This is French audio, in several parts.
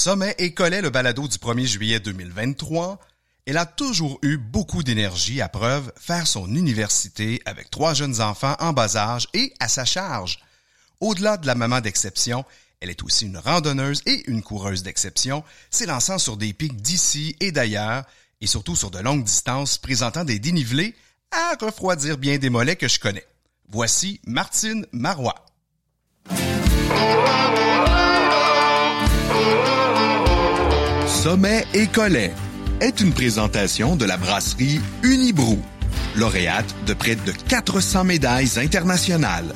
Sommet et Collet, le balado du 1er juillet 2023, elle a toujours eu beaucoup d'énergie à preuve faire son université avec trois jeunes enfants en bas âge et à sa charge. Au-delà de la maman d'exception, elle est aussi une randonneuse et une coureuse d'exception, s'élançant sur des pics d'ici et d'ailleurs, et surtout sur de longues distances présentant des dénivelés à refroidir bien des mollets que je connais. Voici Martine Marois. Sommet et Collet est une présentation de la brasserie Unibrou, lauréate de près de 400 médailles internationales.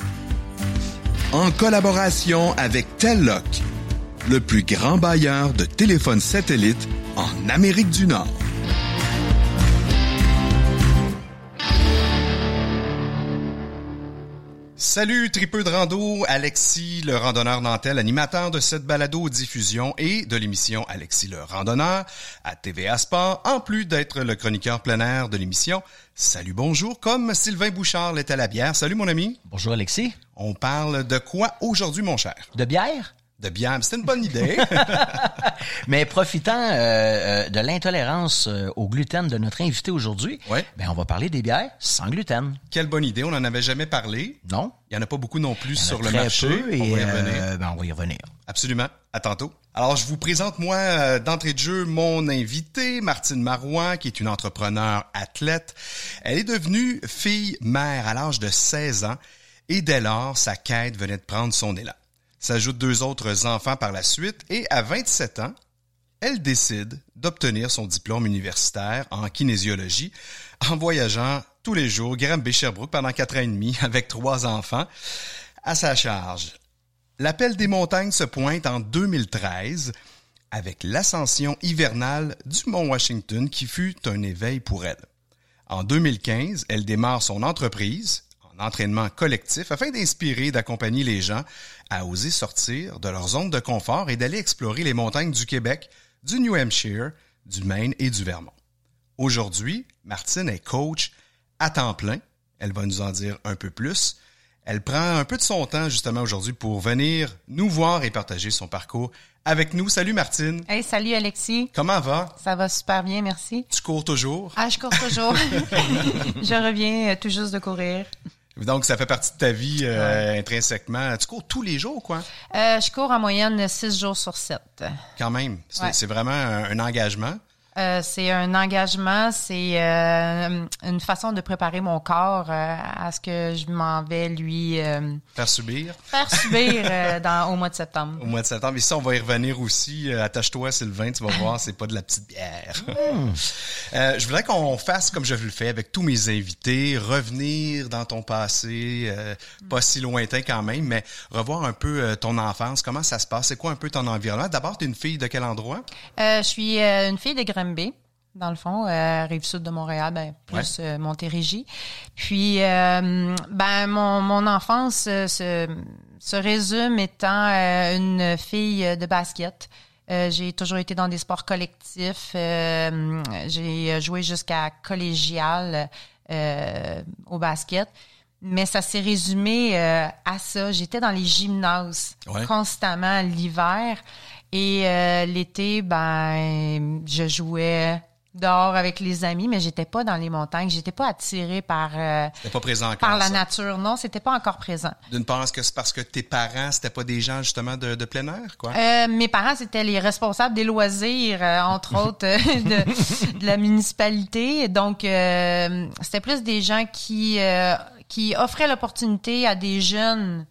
En collaboration avec Telloc, le plus grand bailleur de téléphones satellites en Amérique du Nord. Salut tripeux de rando, Alexis le randonneur Nantel, animateur de cette balado diffusion et de l'émission Alexis le randonneur à TVA Sport, en plus d'être le chroniqueur plein air de l'émission. Salut bonjour, comme Sylvain Bouchard l'est à la bière. Salut mon ami. Bonjour Alexis. On parle de quoi aujourd'hui mon cher? De bière? De bière. C'est une bonne idée. Mais profitant euh, euh, de l'intolérance euh, au gluten de notre invité aujourd'hui, ouais. ben on va parler des bières sans gluten. Quelle bonne idée. On n'en avait jamais parlé. Non. Il y en a pas beaucoup non plus sur le marché. Peu et on va y revenir. ben, on va y revenir. Absolument. À tantôt. Alors, je vous présente, moi, d'entrée de jeu, mon invité, Martine Marouin, qui est une entrepreneur athlète. Elle est devenue fille-mère à l'âge de 16 ans et dès lors, sa quête venait de prendre son élan s'ajoutent deux autres enfants par la suite et à 27 ans, elle décide d'obtenir son diplôme universitaire en kinésiologie en voyageant tous les jours Granby Sherbrooke pendant quatre ans et demi avec trois enfants à sa charge. L'appel des montagnes se pointe en 2013 avec l'ascension hivernale du mont Washington qui fut un éveil pour elle. En 2015, elle démarre son entreprise, entraînement collectif afin d'inspirer et d'accompagner les gens à oser sortir de leur zone de confort et d'aller explorer les montagnes du Québec, du New Hampshire, du Maine et du Vermont. Aujourd'hui, Martine est coach à temps plein. Elle va nous en dire un peu plus. Elle prend un peu de son temps justement aujourd'hui pour venir nous voir et partager son parcours avec nous. Salut Martine. Hey, salut Alexis. Comment va? Ça va super bien, merci. Tu cours toujours? Ah, je cours toujours. je reviens euh, tout juste de courir. Donc, ça fait partie de ta vie euh, intrinsèquement. Tu cours tous les jours, quoi? Euh, je cours en moyenne six jours sur sept. Quand même. C'est Ouais. vraiment un, un engagement. Euh, c'est un engagement, c'est euh, une façon de préparer mon corps euh, à ce que je m'en vais lui euh, Faire subir faire subir euh, dans, au mois de septembre. au mois de septembre. Et ça, on va y revenir aussi. Attache-toi, Sylvain, tu vas voir, c'est pas de la petite bière. Euh, je voudrais qu'on fasse comme je le fais avec tous mes invités, revenir dans ton passé, euh, pas si lointain quand même, mais revoir un peu ton enfance, comment ça se passe, c'est quoi un peu ton environnement? D'abord, tu es une fille de quel endroit? Euh, je suis une fille de Granby, dans le fond, euh, rive sud de Montréal, ben, plus euh, Montérégie. Puis, euh, ben mon, mon enfance se, se résume étant une fille de basket. J'ai toujours été dans des sports collectifs. J'ai joué jusqu'à collégial au basket. Mais ça s'est résumé euh, à ça. J'étais dans les gymnases Ouais. constamment l'hiver. Et euh, l'été, ben, je jouais dehors avec les amis, mais j'étais pas dans les montagnes. J'étais pas attirée par euh, pas présent encore. par la ça? nature. Non, c'était pas encore présent. D'une part, est-ce que c'est parce que tes parents, c'était pas des gens justement de, de plein air, quoi? Euh, mes parents, c'était les responsables des loisirs, euh, entre autres, de, de la municipalité. Donc, c'était plus des gens qui, qui offraient l'opportunité à des jeunes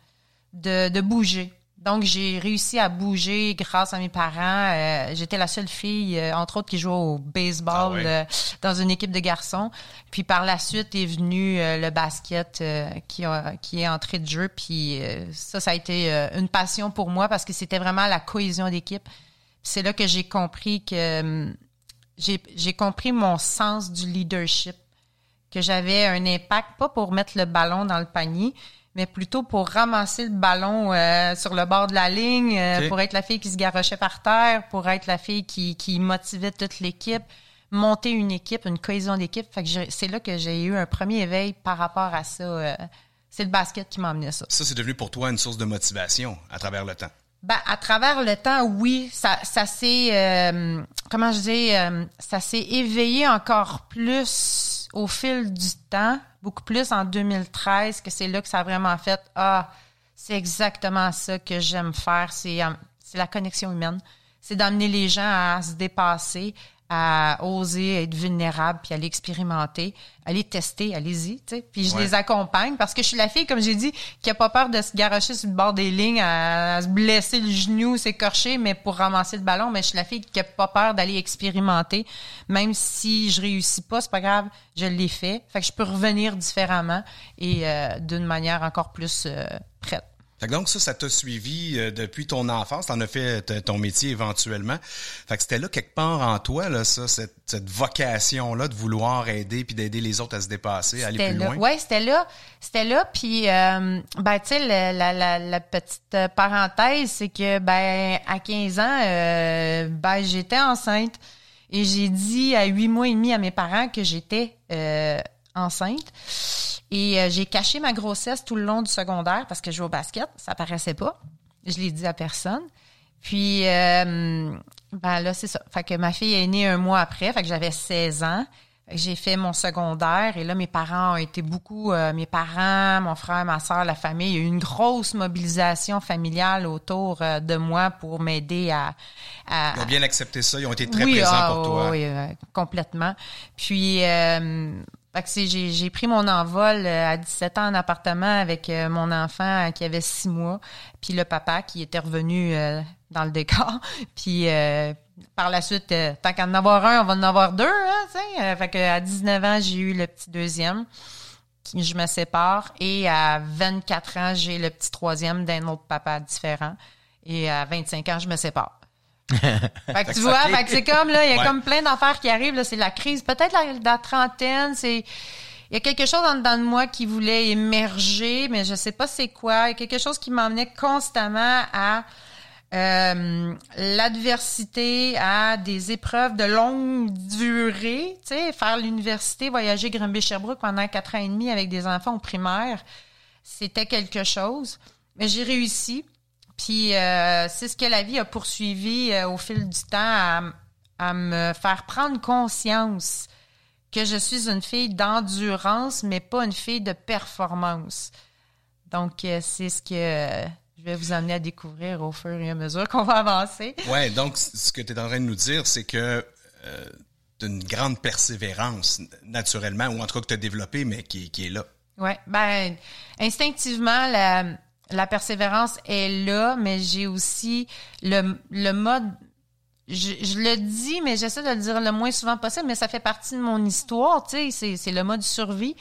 de, de bouger. Donc, j'ai réussi à bouger grâce à mes parents. Euh, J'étais la seule fille, euh, entre autres, qui jouait au baseball Ah ouais. euh, dans une équipe de garçons. Puis par la suite est venu le basket qui, a, qui est entré de jeu. Puis ça, ça a été une passion pour moi parce que c'était vraiment la cohésion d'équipe. C'est là que j'ai compris que j'ai j'ai compris mon sens du leadership, que j'avais un impact, pas pour mettre le ballon dans le panier, mais plutôt pour ramasser le ballon euh, sur le bord de la ligne, euh, pour être la fille qui se garochait par terre, pour être la fille qui, qui motivait toute l'équipe, monter une équipe, une cohésion d'équipe. Fait que j'ai- c'est là que j'ai eu un premier éveil par rapport à ça. euh, c'est le basket qui m'a amené ça. Ça, c'est devenu pour toi une source de motivation à travers le temps. Ben, à travers le temps, oui, ça, ça s'est, euh, comment je dis, euh, ça s'est éveillé encore plus au fil du temps, beaucoup plus en 2013, que c'est là que ça a vraiment fait, ah, c'est exactement ça que j'aime faire, c'est, euh, c'est la connexion humaine. C'est d'amener les gens à se dépasser, à oser être vulnérable, puis aller expérimenter, aller tester, allez-y, tu sais. Puis je Ouais. les accompagne parce que je suis la fille, comme j'ai dit, qui a pas peur de se garocher sur le bord des lignes, à, à se blesser le genou, s'écorcher, mais pour ramasser le ballon. Mais je suis la fille qui a pas peur d'aller expérimenter. Même si je réussis pas, c'est pas grave, je l'ai fait. Fait que je peux revenir différemment et euh, d'une manière encore plus euh, prête. Fait que donc ça, ça t'a suivi euh, depuis ton enfance. T'en as fait t- ton métier éventuellement. Fait que c'était là quelque part en toi, là, ça, cette, cette vocation-là de vouloir aider puis d'aider les autres à se dépasser, à aller plus là. loin. Ouais, c'était là. C'était là. Puis, euh, ben, tu sais, la, la, la petite euh, parenthèse, c'est que, ben, à 15 ans, euh, ben, j'étais enceinte. Et j'ai dit à huit mois et demi à mes parents que j'étais euh, enceinte. Et euh, j'ai caché ma grossesse tout le long du secondaire parce que je jouais au basket. Ça paraissait pas. Je l'ai dit à personne. Puis, euh, ben là, c'est ça. Fait que ma fille est née un mois après. Fait que j'avais 16 ans. Fait que J'ai fait mon secondaire et là, mes parents ont été beaucoup, euh, mes parents, mon frère, ma soeur, la famille. Il y a eu une grosse mobilisation familiale autour euh, de moi pour m'aider à, à, Ils ont bien accepté ça. Ils ont été très oui, présents ah, pour toi. Oui, euh, complètement. Puis, euh, fait que c'est- j'ai j'ai pris mon envol euh, à 17 ans en appartement avec euh, mon enfant euh, qui avait six mois, puis le papa qui était revenu dans le décor. Puis par la suite, tant qu'à en avoir un, on va en avoir deux. Hein, fait que à 19 ans, j'ai eu le petit deuxième. Je me sépare. Et à 24 ans, j'ai le petit troisième d'un autre papa différent. Et à 25 ans, je me sépare. Fait que tu vois, fait que c'est comme là, il y a Ouais. comme plein d'affaires qui arrivent. Là, c'est la crise, peut-être la, la trentaine. C'est il y a quelque chose en dedans de moi qui voulait émerger, mais je sais pas c'est quoi. Il y a quelque chose qui m'emmenait constamment à euh, l'adversité, à des épreuves de longue durée. Tu sais, faire l'université, voyager Granby-Sherbrooke pendant quatre ans et demi avec des enfants au primaire, c'était quelque chose. Mais j'ai réussi. Puis euh, c'est ce que la vie a poursuivi euh, au fil du temps à, à me faire prendre conscience que je suis une fille d'endurance, mais pas une fille de performance. Donc euh, c'est ce que je vais vous amener à découvrir au fur et à mesure qu'on va avancer. Ouais, donc ce que tu es en train de nous dire, c'est que tu une grande persévérance, naturellement, ou en tout cas que tu as développé, mais qui, qui est là. Ouais, ben instinctivement la, la persévérance est là, mais j'ai aussi le, mode je, le dis, mais j'essaie de le dire le moins souvent possible, mais ça fait partie de mon histoire, tu sais, c'est, le mode survie.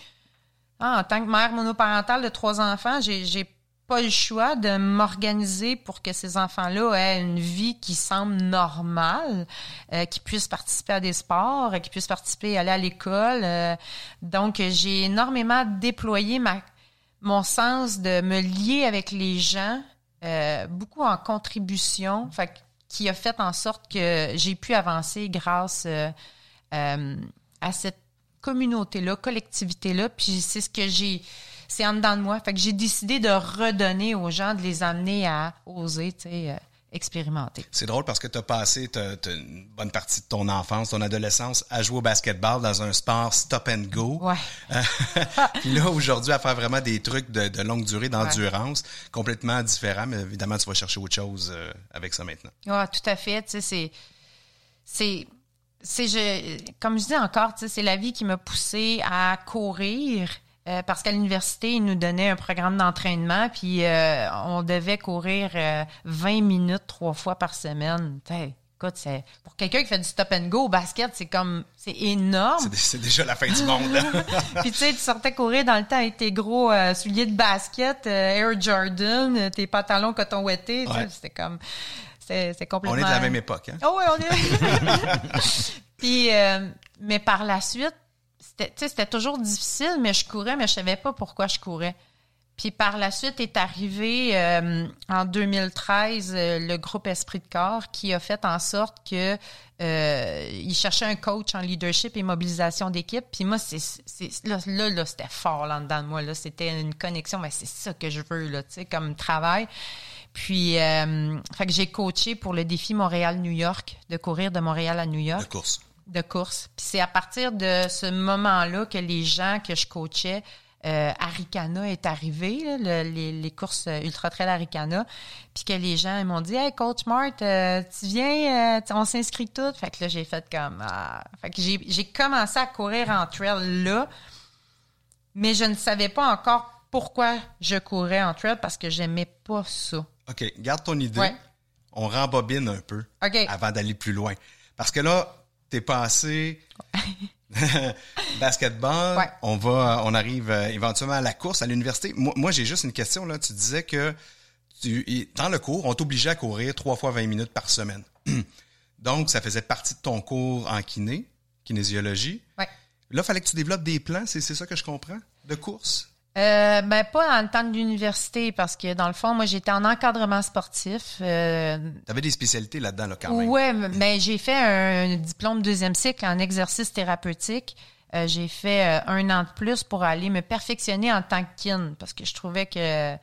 Ah, en tant que mère monoparentale de trois enfants, j'ai, pas le choix de m'organiser pour que ces enfants-là aient une vie qui semble normale, euh, qu'ils puissent participer à des sports, euh, qu'ils puissent participer, aller à l'école. euh. donc, j'ai énormément déployé ma, mon sens de me lier avec les gens, euh, beaucoup en contribution, fait, qui a fait en sorte que j'ai pu avancer grâce euh, euh, à cette communauté-là, collectivité-là. Puis c'est ce que j'ai, c'est en dedans de moi. Fait que j'ai décidé de redonner aux gens, de les amener à oser, tu sais, euh. C'est drôle parce que tu as passé une bonne partie de ton enfance, ton adolescence à jouer au basketball dans un sport stop and go. Ouais. Puis là, aujourd'hui, à faire vraiment des trucs de, de longue durée, d'endurance, complètement différents, mais évidemment, tu vas chercher autre chose euh, avec ça maintenant. Ouais, tout à fait. Tu sais, c'est, c'est, c'est, je, comme je dis encore, tu sais, c'est la vie qui m'a poussée à courir. Euh, parce qu'à l'université, ils nous donnaient un programme d'entraînement, puis euh, on devait courir euh, 20 minutes trois fois par semaine. T'sais, écoute, c'est, pour quelqu'un qui fait du stop and go au basket, c'est comme, c'est énorme. C'est, déjà la fin du monde. hein. Puis tu sais, tu sortais courir dans le temps avec tes gros euh, souliers de basket, euh, Air Jordan, euh, tes pantalons coton ouetté. Ouais. C'était comme, c'est, c'est On complètement. est de la même époque. Hein? Oh oui, on est. Puis, euh, mais par la suite, c'était, toujours difficile, mais je courais, mais je savais pas pourquoi je courais. Puis par la suite est arrivé euh, en 2013 euh, le groupe Esprit de corps qui a fait en sorte que euh, il cherchait un coach en leadership et mobilisation d'équipe. Puis moi c'est, là, là, c'était fort là dedans de moi c'était une connexion, mais c'est ça que je veux là, tu comme travail. Puis, fait que j'ai coaché pour le défi Montréal-New York, de courir de Montréal à New York. De course. Puis c'est à partir de ce moment-là que les gens que je coachais, euh, Aricana est arrivé, là, le- les, les courses euh, Ultra Trail Aricana, puis que les gens ils m'ont dit Hey, Coach Mart, euh, tu viens, euh, on s'inscrit toutes. Fait que là, j'ai fait comme. Ah. Fait que j'ai j'ai commencé à courir en trail là, mais je ne savais pas encore pourquoi je courais en trail parce que j'aimais pas ça. OK, garde ton idée. Ouais. On rembobine un peu avant d'aller plus loin. Parce que là, t'es passé basketball, Ouais. on va on arrive euh, éventuellement à la course à l'université. Moi, moi, j'ai juste une question là, tu disais que tu dans le cours, on t'obligeait à courir trois fois 20 minutes par semaine. Donc ça faisait partie de ton cours en kiné, kinésiologie. Ouais. Là, fallait que tu développes des plans, c'est ça que je comprends, de course? Euh, ben pas dans le temps de l'université parce que dans le fond moi j'étais en encadrement sportif. Euh, T'avais des spécialités là-dedans là quand même. ouais, mais j'ai fait un diplôme deuxième cycle en exercice thérapeutique. Euh, j'ai fait euh, un an de plus pour aller me perfectionner en tant que kin parce que je trouvais que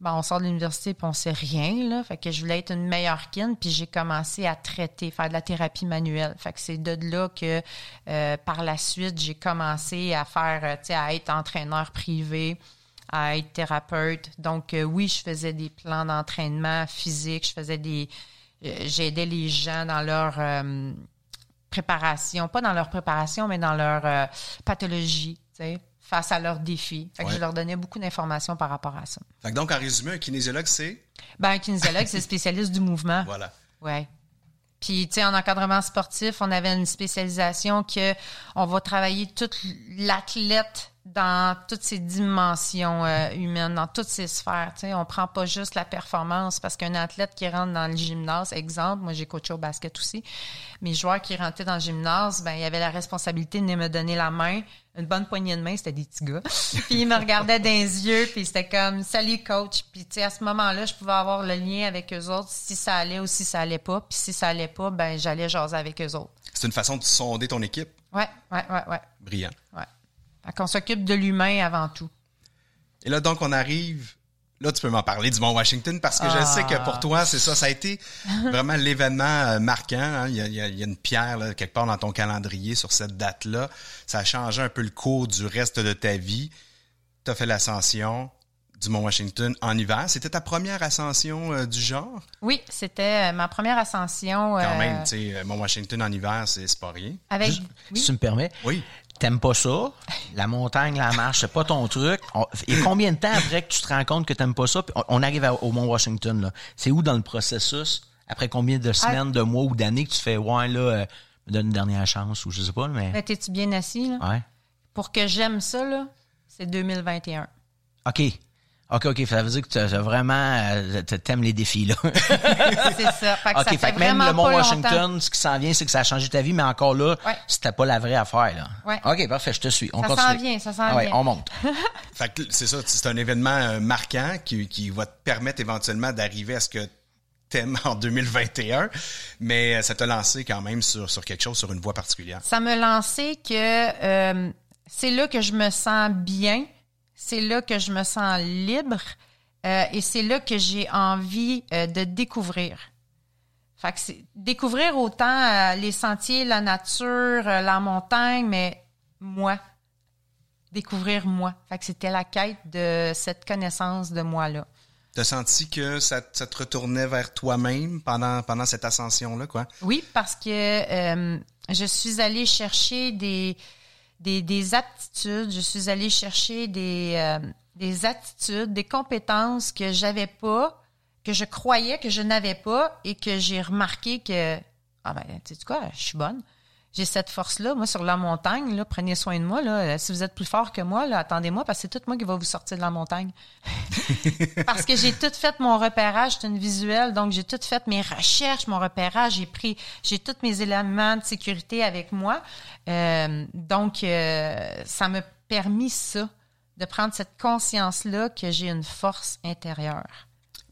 bon, on sort de l'université puis on sait rien là, fait que je voulais être une meilleure kin puis j'ai commencé à traiter, faire de la thérapie manuelle. Fait que c'est de là que euh, par la suite, j'ai commencé à faire euh, tu sais à être entraîneur privé, à être thérapeute. Donc euh, oui, je faisais des plans d'entraînement physique, je faisais des euh, j'aidais les gens dans leur euh, préparation, pas dans leur préparation, mais dans leur pathologie, tu sais, face à leurs défis. Fait que Ouais. je leur donnais beaucoup d'informations par rapport à ça. Fait que donc en résumé, un kinésiologue c'est? Ben, un kinésiologue, c'est spécialiste du mouvement. voilà. Ouais. Puis, tu sais, en encadrement sportif, on avait une spécialisation que on va travailler toute l'athlète dans toutes ses dimensions euh, humaines, dans toutes ses sphères. Tu sais, on prend pas juste la performance parce qu'un athlète qui rentre dans le gymnase, exemple, moi j'ai coaché au basket aussi, mes joueurs qui rentraient dans le gymnase, ben il y avait la responsabilité de me donner la main, une bonne poignée de main, c'était des petits gars. puis ils me regardaient dans les yeux, puis c'était comme salut coach. Puis tu sais à ce moment-là, je pouvais avoir le lien avec eux autres si ça allait ou si ça allait pas. Puis si ça allait pas, ben j'allais jaser avec eux autres. C'est une façon de sonder ton équipe. Ouais, ouais, ouais, ouais, Brillant. ouais. Fait qu'on s'occupe de l'humain avant tout. Et là, donc, on arrive. Là, tu peux m'en parler du Mont Washington parce que je Ah. sais que pour toi, c'est ça. Ça a été vraiment l'événement euh, marquant. hein. Il, y a, il y une pierre là, quelque part dans ton calendrier sur cette date-là. Ça a changé un peu le cours du reste de ta vie. Tu as fait l'ascension du Mont Washington en hiver. C'était ta première ascension euh, du genre? Oui, c'était euh, ma première ascension. Quand même, tu sais, Mont Washington en hiver, c'est c'est pas rien. Avec. Juste, oui. Si tu me permets, Oui. T'aimes pas ça, la montagne, la marche, c'est pas ton truc. Et combien de temps après que tu te rends compte que t'aimes pas ça, puis on, arrive à- au Mont Washington, là. C'est où dans le processus? Après combien de semaines, de mois ou d'années que tu fais, ouais, là, euh, me donne une dernière chance, ou je sais pas, mais. Là, T'es-tu bien assis, là? Ouais. Pour que j'aime ça, là, c'est 2021. OK. OK, OK. Ça veut dire que tu as vraiment. euh, t'aimes les défis, là. c'est ça. Fait que OK, ça fait, fait que même le Mont Washington, longtemps. ce qui s'en vient, c'est que ça a changé ta vie, mais encore là, Ouais. c'était pas la vraie affaire, là. Ouais. OK, parfait, je te suis. On Ça continue. s'en vient, ça s'en Ah ouais, vient. on monte. Fait que c'est ça, c'est un événement euh, marquant qui, qui va te permettre éventuellement d'arriver à ce que t'aimes en 2021, mais euh, ça t'a lancé quand même sur, sur quelque chose, sur une voie particulière. Ça me lançait que euh, c'est là que je me sens bien, c'est là que je me sens libre euh, et c'est là que j'ai envie euh, de découvrir. Fait que c'est découvrir autant euh, les sentiers, la nature, la montagne, mais moi. Découvrir moi. Fait que c'était la quête de cette connaissance de moi-là. T'as senti que ça, ça te retournait vers toi-même pendant, pendant cette ascension-là, quoi? Oui, parce que je suis allée chercher des, des, des aptitudes, je suis allée chercher des, euh, des attitudes, des compétences que j'avais pas, que je croyais que je n'avais pas et que j'ai remarqué que, ah ben, tu sais quoi, je suis bonne. J'ai cette force-là, moi, sur la montagne, là, prenez soin de moi, là. Si vous êtes plus fort que moi, attendez-moi, parce que c'est tout moi qui va vous sortir de la montagne. parce que j'ai tout fait mon repérage, c'est une visuelle, donc j'ai tout fait mes recherches, mon repérage, j'ai pris, j'ai tous mes éléments de sécurité avec moi. Euh, donc, euh, ça m'a permis ça, de prendre cette conscience-là que j'ai une force intérieure.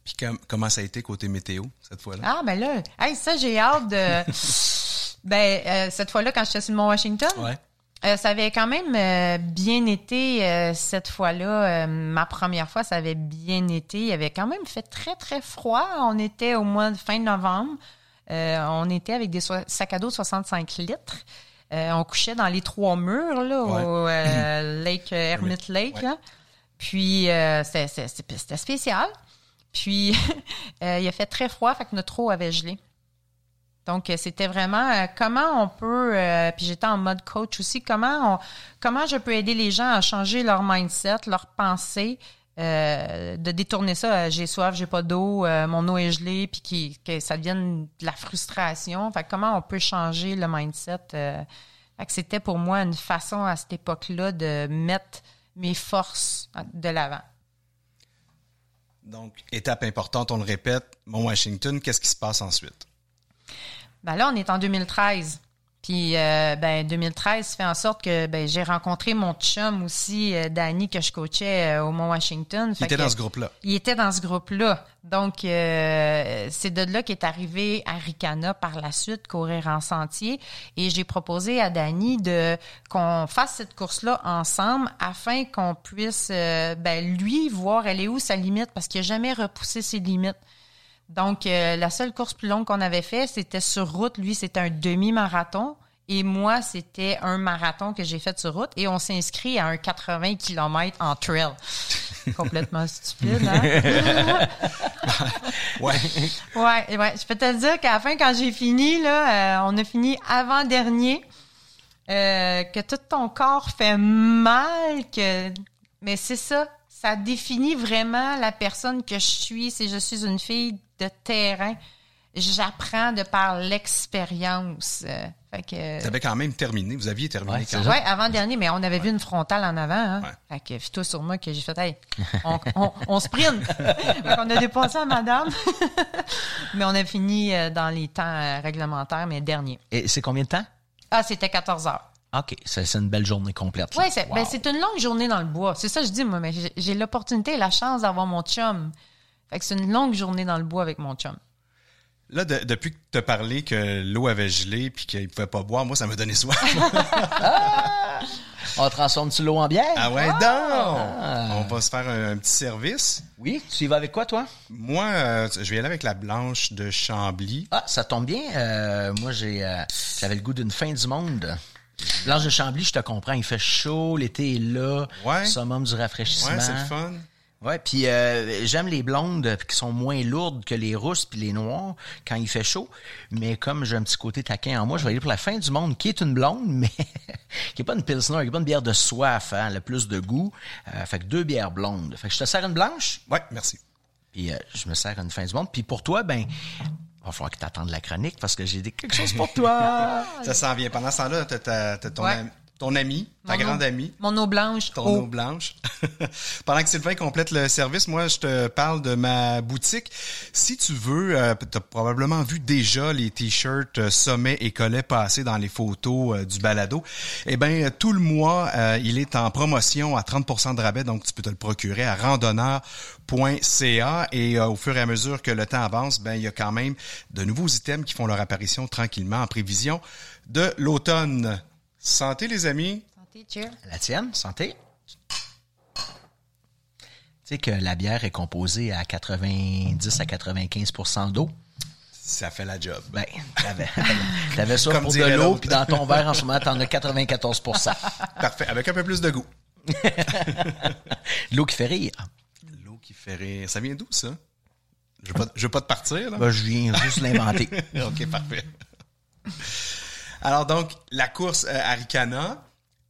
Puis com- comment ça a été côté météo, cette fois-là? Ah, ben là, hey, ça, j'ai hâte de. ben, euh, cette fois-là, quand j'étais sur le Mont Washington, Ouais. Euh, ça avait quand même euh, bien été cette fois-là. Ma première fois, ça avait bien été. Il avait quand même fait très, très froid. On était au mois de fin novembre. On était avec des so- sacs à dos 65 litres. On couchait dans les trois murs, là, au Lake Hermit Lake. Ouais. là. Puis, c'était- spécial. Puis, il a fait très froid, fait que notre eau avait gelé. Donc, euh, c'était vraiment euh, comment on peut, euh, puis j'étais en mode coach aussi, comment on, comment je peux aider les gens à changer leur mindset, leur pensée, de détourner ça, j'ai soif, j'ai pas d'eau, mon eau est gelée, puis que ça devienne de la frustration. Fait comment on peut changer le mindset. c'était pour moi une façon à cette époque-là de mettre mes forces de l'avant. Donc, étape importante, on le répète, Mont Washington, qu'est-ce qui se passe ensuite? Ben là, on est en 2013. Puis, euh, ben, 2013 fait en sorte que ben, j'ai rencontré mon chum aussi, euh, Danny, que je coachais euh, au Mont Washington. Il était que- dans ce groupe-là. Il était dans ce groupe-là. Donc, euh, c'est de là qu'est arrivé Aricana par la suite, courir en sentier. Et j'ai proposé à Danny de qu'on fasse cette course-là ensemble afin qu'on puisse, euh, ben, lui, voir elle est où sa limite parce qu'il n'a jamais repoussé ses limites. Donc, euh, la seule course plus longue qu'on avait fait, c'était sur route. Lui, c'était un demi-marathon. Et moi, c'était un marathon que j'ai fait sur route. Et on s'est inscrit à un 80 km en trail. Complètement stupide, hein? Ouais. Ouais, ouais. Je peux te dire qu'à la fin, quand j'ai fini, là, euh, on a fini avant-dernier. euh, que tout ton corps fait mal, que mais c'est ça, ça définit vraiment la personne que je suis. C'est je suis une fille de terrain. J'apprends de par l'expérience. Euh, fait que Vous avez quand même terminé. Vous aviez terminé Ouais, quand même. ça. Ouais, avant dernier, mais on avait vu une frontale en avant. Hein? Ouais. Fait que fie-toi sur moi que j'ai fait, hey, on, on, on sprint. qu'on a dépassé à madame. mais on a fini euh, dans les temps euh, réglementaires, mais dernier. Et c'est combien de temps? Ah, c'était 14 heures. OK, c'est une belle journée complète. Oui, c'est Wow. ben, c'est une longue journée dans le bois. C'est ça que je dis, moi, mais j'ai- j'ai l'opportunité et la chance d'avoir mon chum. Fait que c'est une longue journée dans le bois avec mon chum. Là, de- depuis que tu as parlé que l'eau avait gelé puis qu'il ne pouvait pas boire, moi, ça m'a donné soif. On transforme-tu l'eau en bière? ah ouais, donc! On va se faire un, un petit service. Oui, tu y vas avec quoi, toi? Moi, euh, je vais y aller avec la blanche de Chambly. Ah, ça tombe bien. euh, moi, j'ai, euh, j'avais le goût d'une fin du monde. Blanche de Chambly, je te comprends. Il fait chaud, l'été est là. Ouais. Summum du rafraîchissement. Ouais, c'est le fun. Ouais, puis euh, j'aime les blondes qui sont moins lourdes que les rousses puis les noires quand il fait chaud. Mais comme j'ai un petit côté taquin en moi, je vais aller pour la fin du monde, qui est une blonde, mais qui est pas une pilsner, qui est pas une bière de soif, hein, le plus de goût. Euh, fait que deux bières blondes. Fait que je te sers une blanche, Ouais, merci. puis euh, je me sers une fin du monde. Puis pour toi, ben, va falloir que t'attendes la chronique parce que j'ai des quelque chose pour toi. Ça s'en vient. Pendant ce temps-là, t'as, t'as- t'as ton, Ouais. ami, ton ami, ta Mon grande eau- amie, Mon eau blanche. ton eau blanche. Pendant que Sylvain complète le service, moi, je te parle de ma boutique. Si tu veux, euh, tu as probablement vu déjà les t-shirts euh, sommet et collet passer dans les photos euh, du balado. Eh ben euh, tout le mois, euh, il est en promotion à 30% de rabais, donc tu peux te le procurer à randonneur.ca et au fur et à mesure que le temps avance, ben il y a quand même de nouveaux items qui font leur apparition tranquillement en prévision de l'automne. Santé les amis. Santé, cheers. La tienne, santé. Tu sais que la bière est composée à 90 à 95% d'eau. Ça fait la job. Ben, t'avais, t'avais ça Comme pour de l'eau, puis dans ton verre, en ce moment, t'en as 94% Parfait, avec un peu plus de goût. L'eau qui fait rire. L'eau qui fait rire. Ça vient d'où, ça? Je veux pas, je veux pas te partir, là. Ben, je viens juste l'inventer. OK, parfait. Alors, donc, la course euh, Aricana,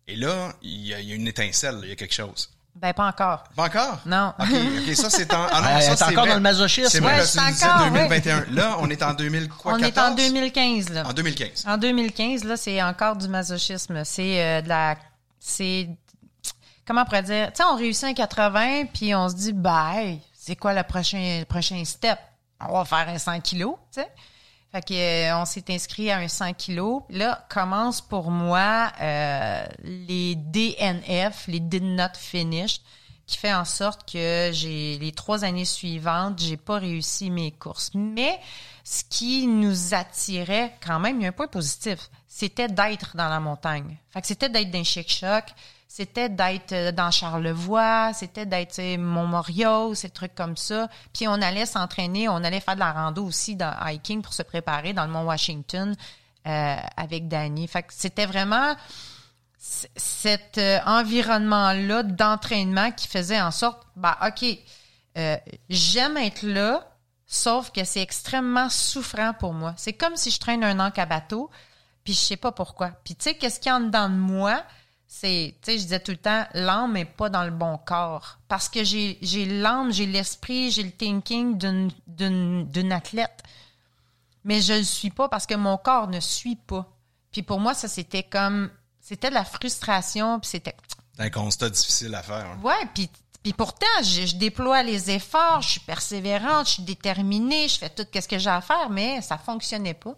et là, il y, a, il y a une étincelle, il y a quelque chose. Ben, pas encore. Pas encore? Non. OK, OK, ça, c'est en... Ah non, Ouais, ça, c'est encore vrai. dans le masochisme. C'est Ouais, vrai, nous disais encore, 2021. Là, on est en 2000, quoi, On est en 14? 2015, là. En 2015. En 2015, là, c'est encore du masochisme. C'est euh, de la. C'est. Comment on pourrait dire? Tu sais, on réussit un 80, puis on se dit, bah, hey, c'est quoi le prochain, le prochain step? On va faire un 100 kilos, tu sais. Euh, on s'est inscrit à un 100 kilos. Là, commence pour moi euh, les DNF, les Did Not Finish, qui fait en sorte que j'ai les trois années suivantes, j'ai pas réussi mes courses. Mais ce qui nous attirait quand même, il y a un point positif, c'était d'être dans la montagne. Fait que c'était d'être dans Chic-Choc, c'était d'être euh, dans Charlevoix, c'était d'être Montmorial, ces trucs comme ça. Puis on allait s'entraîner, on allait faire de la rando aussi dans hiking pour se préparer dans le Mont Washington euh, avec Danny. Fait que c'était vraiment cet euh, environnement-là d'entraînement qui faisait en sorte, bah ok, euh, j'aime être là, sauf que c'est extrêmement souffrant pour moi. C'est comme si je traîne un ancre à bateau, puis je sais pas pourquoi. Puis tu sais, qu'est-ce qu'il y a en dedans de moi? C'est, tu sais, je disais tout le temps, l'âme n'est pas dans le bon corps. Parce que j'ai, j'ai l'âme, j'ai l'esprit, j'ai le thinking d'une, d'une, d'une athlète. Mais je le suis pas parce que mon corps ne suit pas. Puis pour moi, ça, c'était comme, c'était de la frustration, puis c'était, Un constat difficile à faire. hein. Ouais, puis puis pourtant, je, je déploie les efforts, je suis persévérante, je suis déterminée, je fais tout ce que j'ai à faire, mais ça fonctionnait pas.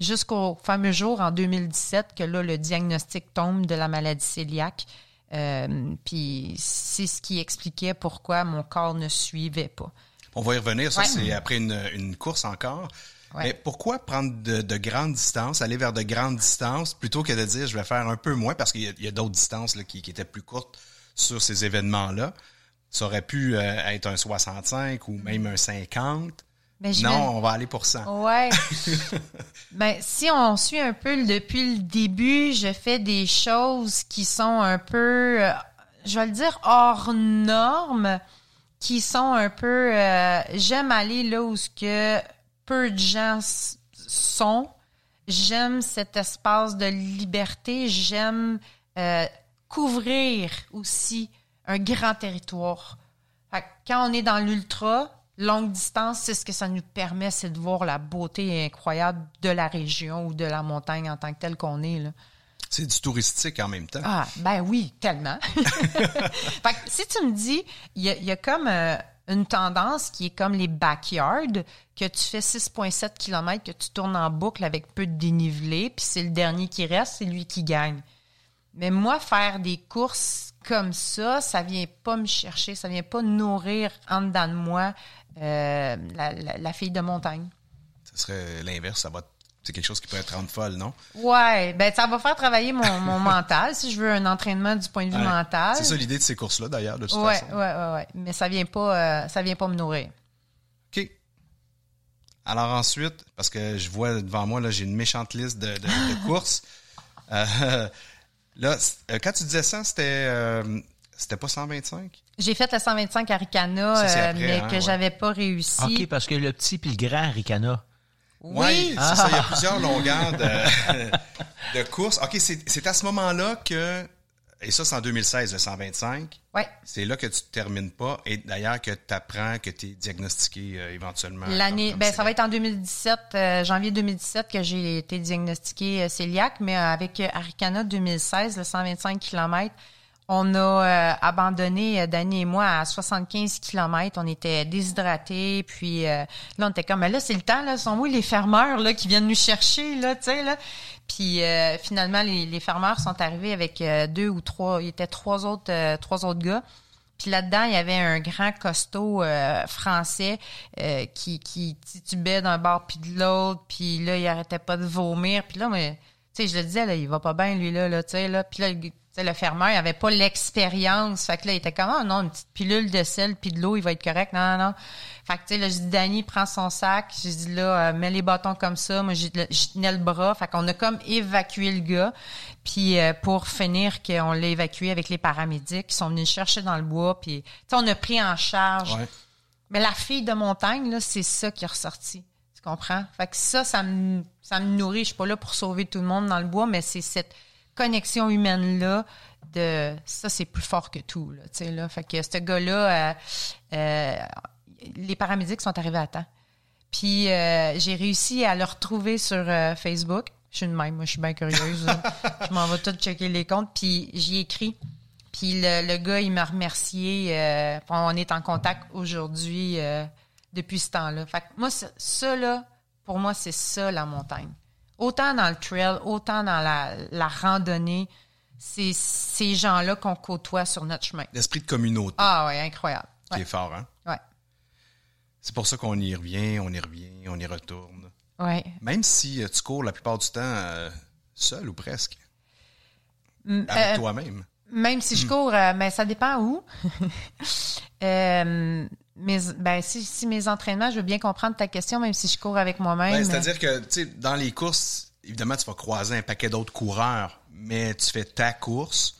Jusqu'au fameux jour en 2017 que là, le diagnostic tombe de la maladie cœliaque. Euh, puis c'est ce qui expliquait pourquoi mon corps ne suivait pas. On va y revenir, ça Ouais. c'est après une, une course encore. Ouais. Mais pourquoi prendre de, de grandes distances, aller vers de grandes distances, plutôt que de dire je vais faire un peu moins, parce qu'il y a, d'autres distances là, qui, qui étaient plus courtes sur ces événements-là. Ça aurait pu euh, être un 65 ou même un 50. Ben, non, on va aller pour 100. Ouais. ben, si on suit un peu depuis le début, je fais des choses qui sont un peu, euh, je vais le dire, hors normes, qui sont un peu, euh, j'aime aller là où ce que peu de gens sont. J'aime cet espace de liberté. J'aime euh, couvrir aussi un grand territoire. Fait que quand on est dans l'ultra, longue distance, c'est ce que ça nous permet, c'est de voir la beauté incroyable de la région ou de la montagne en tant que telle qu'on est. Là. C'est du touristique en même temps. Ah, ben oui, tellement. fait que si tu me dis, il y a, il y a comme euh, une tendance qui est comme les backyards, que tu fais 6,7 km, que tu tournes en boucle avec peu de dénivelé, puis c'est le dernier qui reste, c'est lui qui gagne. Mais moi, faire des courses comme ça, ça vient pas me chercher, ça vient pas nourrir en dedans de moi euh, la, la- la fille de montagne. Ce serait l'inverse, ça va c'est quelque chose qui pourrait être rendre folle, non? Ouais, ben ça va faire travailler mon, mon mental si je veux un entraînement du point de vue Ouais. mental. C'est ça l'idée de ces courses-là, d'ailleurs, de toute Ouais, façon. ouais, ouais, ouais. Mais ça vient pas, euh, ça vient pas me nourrir. OK. Alors ensuite, parce que je vois devant moi, là, j'ai une méchante liste de, de- de courses. Euh, là, quand tu disais ça, c'était euh, c'était pas 125? J'ai fait le 125 Aricana, Ça, c'est euh, après, mais hein, que ouais. j'avais pas réussi. OK, parce que le petit puis le grand Ricana. Oui. Ouais, c'est ça, il y a plusieurs longueurs de, de courses. OK, c'est c'est à ce moment-là que, et ça c'est en 2016, le 125, Ouais. c'est là que tu te termines pas et d'ailleurs que tu apprends que tu es diagnostiqué euh, éventuellement. L'année, ben ça va être en 2017, euh, janvier 2017 que j'ai été diagnostiquée euh, cœliaque, mais euh, avec Aricana 2016, le 125 km, on a euh, abandonné, euh, Dani et moi, à 75 km. On était déshydratés, puis euh, là, on était comme, Mais là, c'est le temps, là, sont où les fermeurs, là, qui viennent nous chercher, là, là? Puis euh, finalement, les, les fermeurs sont arrivés avec euh, deux ou trois, il était trois autres, trois autres gars. Puis là-dedans, il y avait un grand costaud français euh, qui, qui titubait d'un bord puis de l'autre, puis là, il arrêtait pas de vomir. Puis là, mais, tu sais, je le disais, là, il va pas bien, lui, là, là tu sais, là. Puis là, le fermeur, il avait pas l'expérience. Fait que là, il était comme, ah non, une petite pilule de sel puis de l'eau, il va être correct. Non, non, non. Fait que, tu sais, là, je dis, Danny, prends son sac. J'ai dit, là, euh, mets les bâtons comme ça. Moi, j'ai- je tenais le bras. Fait qu'on a comme évacué le gars. Puis euh, pour finir, qu'on l'a évacué avec les paramédics qui sont venus le chercher dans le bois. Puis, tu sais, on a pris en charge. Ouais. Mais la fille de montagne, là, c'est ça qui est ressorti. Tu comprends? Fait que ça, ça me, ça me nourrit. Je suis pas là pour sauver tout le monde dans le bois, mais c'est cette connexion humaine-là de ça, c'est plus fort que tout. Là, tu sais, là. Fait que ce gars-là, euh, euh, les paramédics sont arrivés à temps. Puis euh, j'ai réussi à le retrouver sur Facebook. Je suis une même, moi, je suis bien curieuse. je m'en vais tout checker les comptes. Puis j'y ai écrit. Puis le, le gars, il m'a remercié. on est en contact aujourd'hui depuis ce temps-là. Fait que moi, ça, ça, là, pour moi, c'est ça la montagne. Autant dans le trail, autant dans la, la randonnée, c'est ces gens-là qu'on côtoie sur notre chemin. L'esprit de communauté Ah ouais, incroyable. qui Ouais. est fort, hein? ouais. C'est pour ça qu'on y revient, on y revient, on y retourne. Ouais. Même si euh, tu cours la plupart du temps euh, seul ou presque. Avec euh, toi-même. Même si je cours, euh, mais ça dépend où. Euh, mes, ben, si, si mes entraînements, je veux bien comprendre ta question, même si je cours avec moi-même. Ben, C'est-à-dire que, tu sais, dans les courses, évidemment, tu vas croiser un paquet d'autres coureurs, mais tu fais ta course,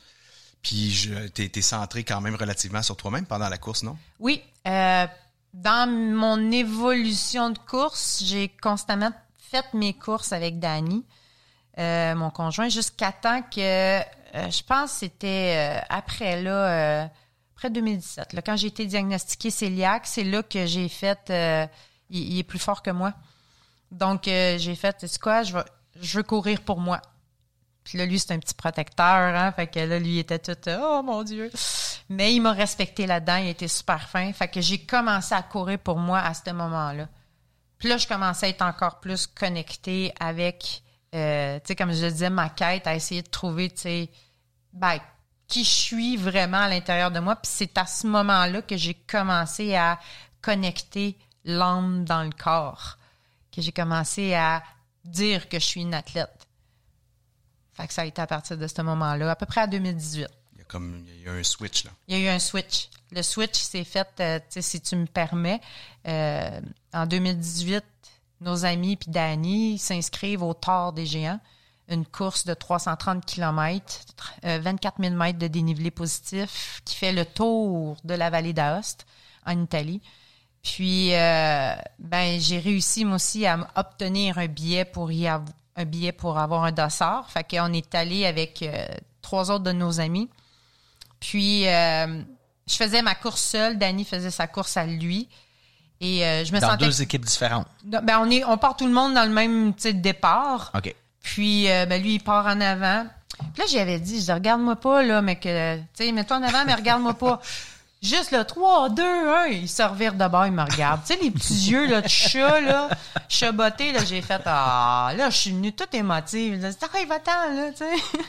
puis je- t'es es centré quand même relativement sur toi-même pendant la course, non? Oui. euh, dans mon évolution de course, j'ai constamment fait mes courses avec Danny, euh, mon conjoint, jusqu'à temps que, euh, je pense c'était euh, après là, euh, après 2017, là, quand j'ai été diagnostiquée cœliaque, c'est là que j'ai fait, euh, il, est plus fort que moi. Donc, euh, j'ai fait, c'est quoi, je, je veux courir pour moi. Puis là, lui, c'est un petit protecteur, hein. Fait que là, lui, il était tout, oh mon Dieu. Mais il m'a respecté là-dedans, il était super fin. Fait que j'ai commencé à courir pour moi à ce moment-là. Puis là, je commençais à être encore plus connectée avec, euh, tu sais, comme je le disais, ma quête, à essayer de trouver, tu sais, ben, qui je suis vraiment à l'intérieur de moi. Puis c'est à ce moment-là que j'ai commencé à connecter l'âme dans le corps, que j'ai commencé à dire que je suis une athlète. Fait que ça a été à partir de ce moment-là, à peu près à 2018. Il y a comme il y a eu un switch, là. Il y a eu un switch. Le switch s'est fait, euh, si tu me permets, euh, en 2018, nos amis puis Danny s'inscrivent au Tour des Géants, une course de 330 km, 24 000 mètres de dénivelé positif, qui fait le tour de la vallée d'Aoste en Italie. Puis, euh, ben, j'ai réussi moi aussi à obtenir un billet pour y avoir un billet pour avoir un dossard. Fait qu'on est allé avec euh, trois autres de nos amis. Puis, euh, je faisais ma course seule. Danny faisait sa course à lui. Et je me Dans sentais... deux équipes différentes. Ben, on, est, on part tout le monde dans le même départ. OK. Puis, euh, ben, lui, il part en avant. Puis là, j'y avais dit, je regarde-moi pas, là, mais que, tu sais, mets-toi en avant, mais regarde-moi pas. Juste le 3, 2, 1, il se revire de bord, il me regarde. Tu sais, les petits yeux, là, de chat, là, chaboté, là, j'ai fait, ah, là, je suis venue toute émotive. Là, ah, il va-t'en, là, tu sais?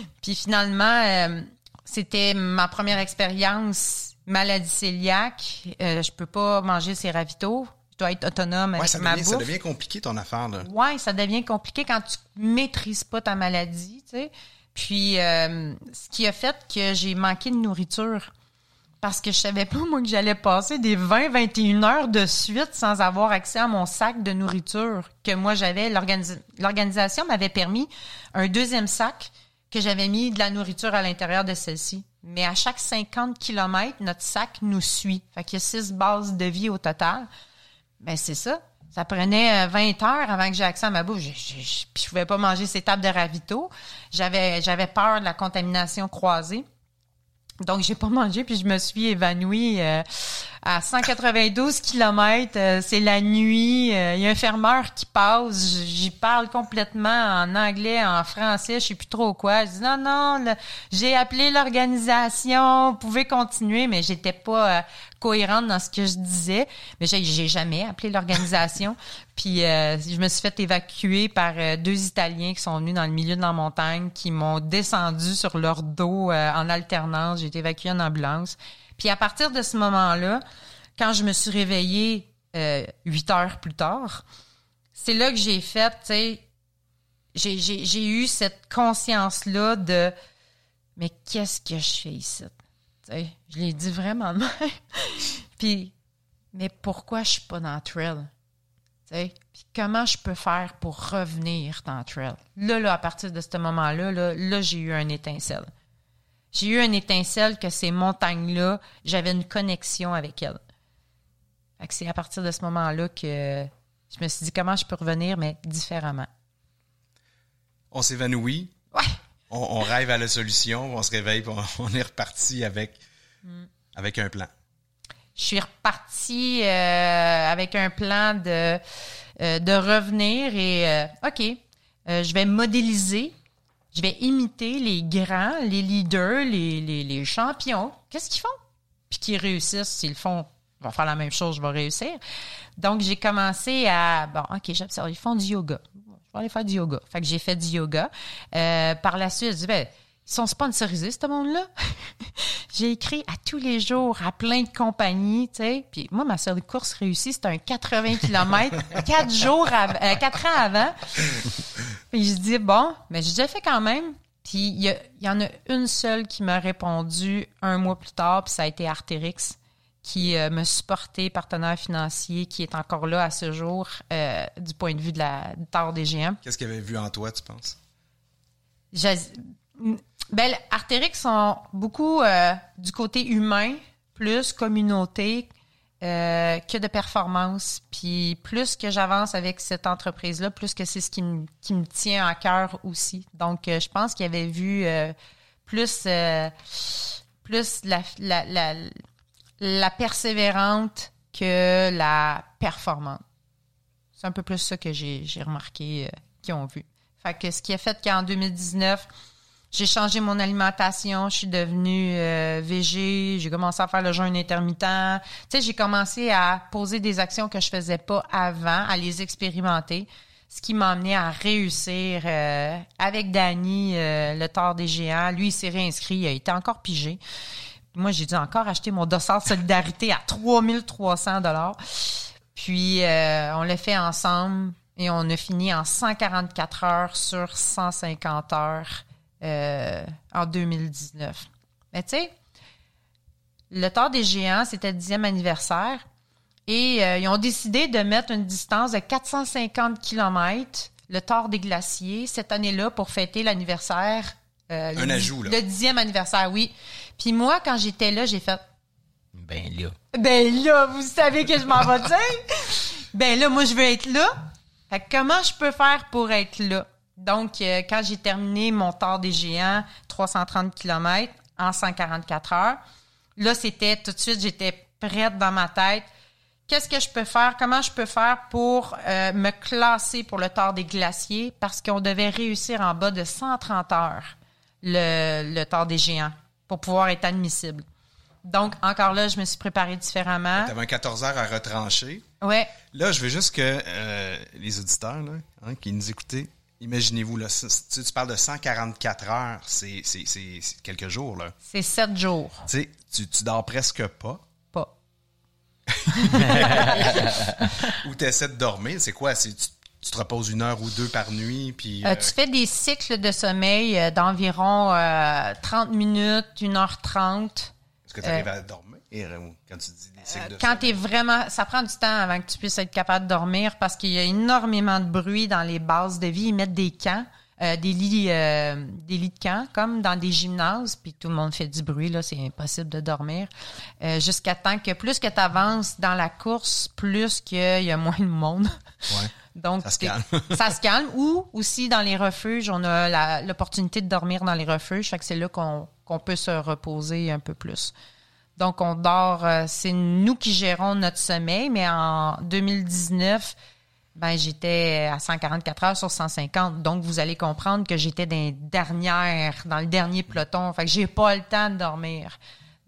Puis finalement, euh, c'était ma première expérience maladie cœliaque. Euh, je peux pas manger ses ravitaux. Dois être autonome Ouais, avec ça ma devient, ça bouffe. devient compliqué ton affaire, là. Ouais, ça devient compliqué quand tu maîtrises pas ta maladie, tu sais. Puis, euh, ce qui a fait que j'ai manqué de nourriture. Parce que je savais pas, moi, que j'allais passer des 20, 21 heures de suite sans avoir accès à mon sac de nourriture que moi j'avais. L'organisa- L'organisation m'avait permis un deuxième sac que j'avais mis de la nourriture à l'intérieur de celle-ci. Mais à chaque 50 kilomètres, notre sac nous suit. Fait qu'il y a six bases de vie au total. Ben c'est ça. Ça prenait euh, 20 heures avant que j'ai accès à ma bouffe. Je pouvais pas manger ces tables de ravito. J'avais j'avais peur de la contamination croisée. Donc j'ai pas mangé puis je me suis évanouie euh, à 192 km. c'est la nuit. euh, Il y a un fermeur qui passe. J'y parle complètement en anglais, en français. Je sais plus trop quoi. Je dis non non. j'ai appelé l'organisation. Vous pouvez continuer, mais j'étais pas euh, cohérente dans ce que je disais. Mais j'ai, jamais appelé l'organisation. Puis euh, je me suis fait évacuer par euh, deux Italiens qui sont venus dans le milieu de la montagne, qui m'ont descendu sur leur dos euh, en alternance. J'ai été évacuée en ambulance. Puis à partir de ce moment-là, quand je me suis réveillée euh, huit heures plus tard, c'est là que j'ai fait, tu sais, j'ai, j'ai, j'ai eu cette conscience-là de mais qu'est-ce que je fais ici? Tu sais, je l'ai dit vraiment même. Puis, mais pourquoi je suis pas dans trail? Tu sais, Puis comment je peux faire pour revenir dans trail? Là, là, à partir de ce moment-là, là, là j'ai eu un étincelle. J'ai eu un étincelle que ces montagnes-là, j'avais une connexion avec elles. Fait que c'est à partir de ce moment-là que je me suis dit comment je peux revenir, mais différemment. On s'évanouit, Ouais! on, on rêve à la solution, on se réveille, on, on est reparti avec, Mm. avec un plan. Je suis repartie euh, avec un plan de, euh, de revenir et euh, OK, euh, je vais modéliser, je vais imiter les grands, les leaders, les, champions. Qu'est-ce qu'ils font? Puis qu'ils réussissent, s'ils font, je vais faire la même chose, je vais réussir. Donc, j'ai commencé à, bon, OK, j'observe, ils font du yoga. Je vais aller faire du yoga. Fait que j'ai fait du yoga. Euh, par la suite, je dis, ben, ils sont sponsorisés, ce monde-là. j'ai écrit à tous les jours à plein de compagnies, tu sais. Puis moi, ma seule course réussie, c'était un 80 km, quatre jours, euh, quatre ans avant. Puis je dis, bon, mais j'ai déjà fait quand même. Puis il y, en a une seule qui m'a répondu un mois plus tard, puis ça a été Artérix, qui euh, me supportait, partenaire financier, qui est encore là à ce jour euh, du point de vue de la, du tort des géants. Qu'est-ce qu'il avait vu en toi, tu penses? Ben, Artérix sont beaucoup euh, du côté humain, plus communauté euh, que de performance. Puis plus que j'avance avec cette entreprise-là, plus que c'est ce qui me, tient à cœur aussi. Donc, euh, je pense qu'il avait vu euh, plus, plus la, la, la, la persévérante que la performante. C'est un peu plus ça que j'ai remarqué qu'ils ont vu. Fait que ce qui a fait qu'en 2019, j'ai changé mon alimentation, je suis devenue euh, végé, j'ai commencé à faire le jeûne intermittent. Tu sais, j'ai commencé à poser des actions que je faisais pas avant, à les expérimenter, ce qui m'a amené à réussir euh, avec Danny, euh, le tort des géants. Lui, il s'est réinscrit, il a été encore pigé. Moi, j'ai dû encore acheter mon dossard solidarité à 3300 dollars. Puis, euh, on l'a fait ensemble et on a fini en 144 heures sur 150 heures euh, en 2019. Mais tu sais, le tort des géants, c'était le dixième anniversaire et euh, ils ont décidé de mettre une distance de 450 km, le tort des glaciers, cette année-là pour fêter l'anniversaire. euh, Un le- ajout, là. Le dixième anniversaire, oui. Puis moi, quand j'étais là, j'ai fait Ben là. ben là, vous savez que je m'en vais dire. Ben là, moi, je veux être là. Fait que comment je peux faire pour être là? Donc, euh, quand j'ai terminé mon tort des géants, 330 km en 144 heures, là, c'était tout de suite, j'étais prête dans ma tête. Qu'est-ce que je peux faire? Comment je peux faire pour euh, me classer pour le tort des glaciers? Parce qu'on devait réussir en bas de 130 heures le, le tort des géants pour pouvoir être admissible. Donc, encore là, je me suis préparée différemment. Tu avais un 14 heures à retrancher. Ouais. Là, je veux juste que euh, les auditeurs là, hein, qui nous écoutaient, imaginez-vous, là, tu, tu parles de 144 heures, c'est c'est- c'est- c'est quelques jours. Là. C'est sept jours. Tu sais, tu, tu dors presque pas Pas. ou tu essaies de dormir. C'est quoi? C'est tu, tu te reposes une heure ou deux par nuit, puis... Euh, euh, tu fais des cycles de sommeil euh, d'environ euh, 30 minutes, 1h30. Est-ce que tu arrives à dormir euh, quand tu dis des cycles de Quand tu es vraiment. Ça prend du temps avant que tu puisses être capable de dormir parce qu'il y a énormément de bruit dans les bases de vie. Ils mettent des camps, euh, des, lits, euh, des lits de camp, comme dans des gymnases, puis tout le monde fait du bruit, là, c'est impossible de dormir. Euh, Jusqu'à temps que plus que tu avances dans la course, plus qu'il y a moins de monde. Ouais. Donc, Ça se calme. ça se calme. Ou aussi dans les refuges, on a l'opportunité de dormir dans les refuges. Fait que c'est là qu'on qu'on peut se reposer un peu plus. Donc, on dort, euh, c'est nous qui gérons notre sommeil, mais en 2019, ben, j'étais à 144 heures sur 150. Donc, vous allez comprendre que j'étais dans dans le dernier peloton. Fait que j'ai pas le temps de dormir.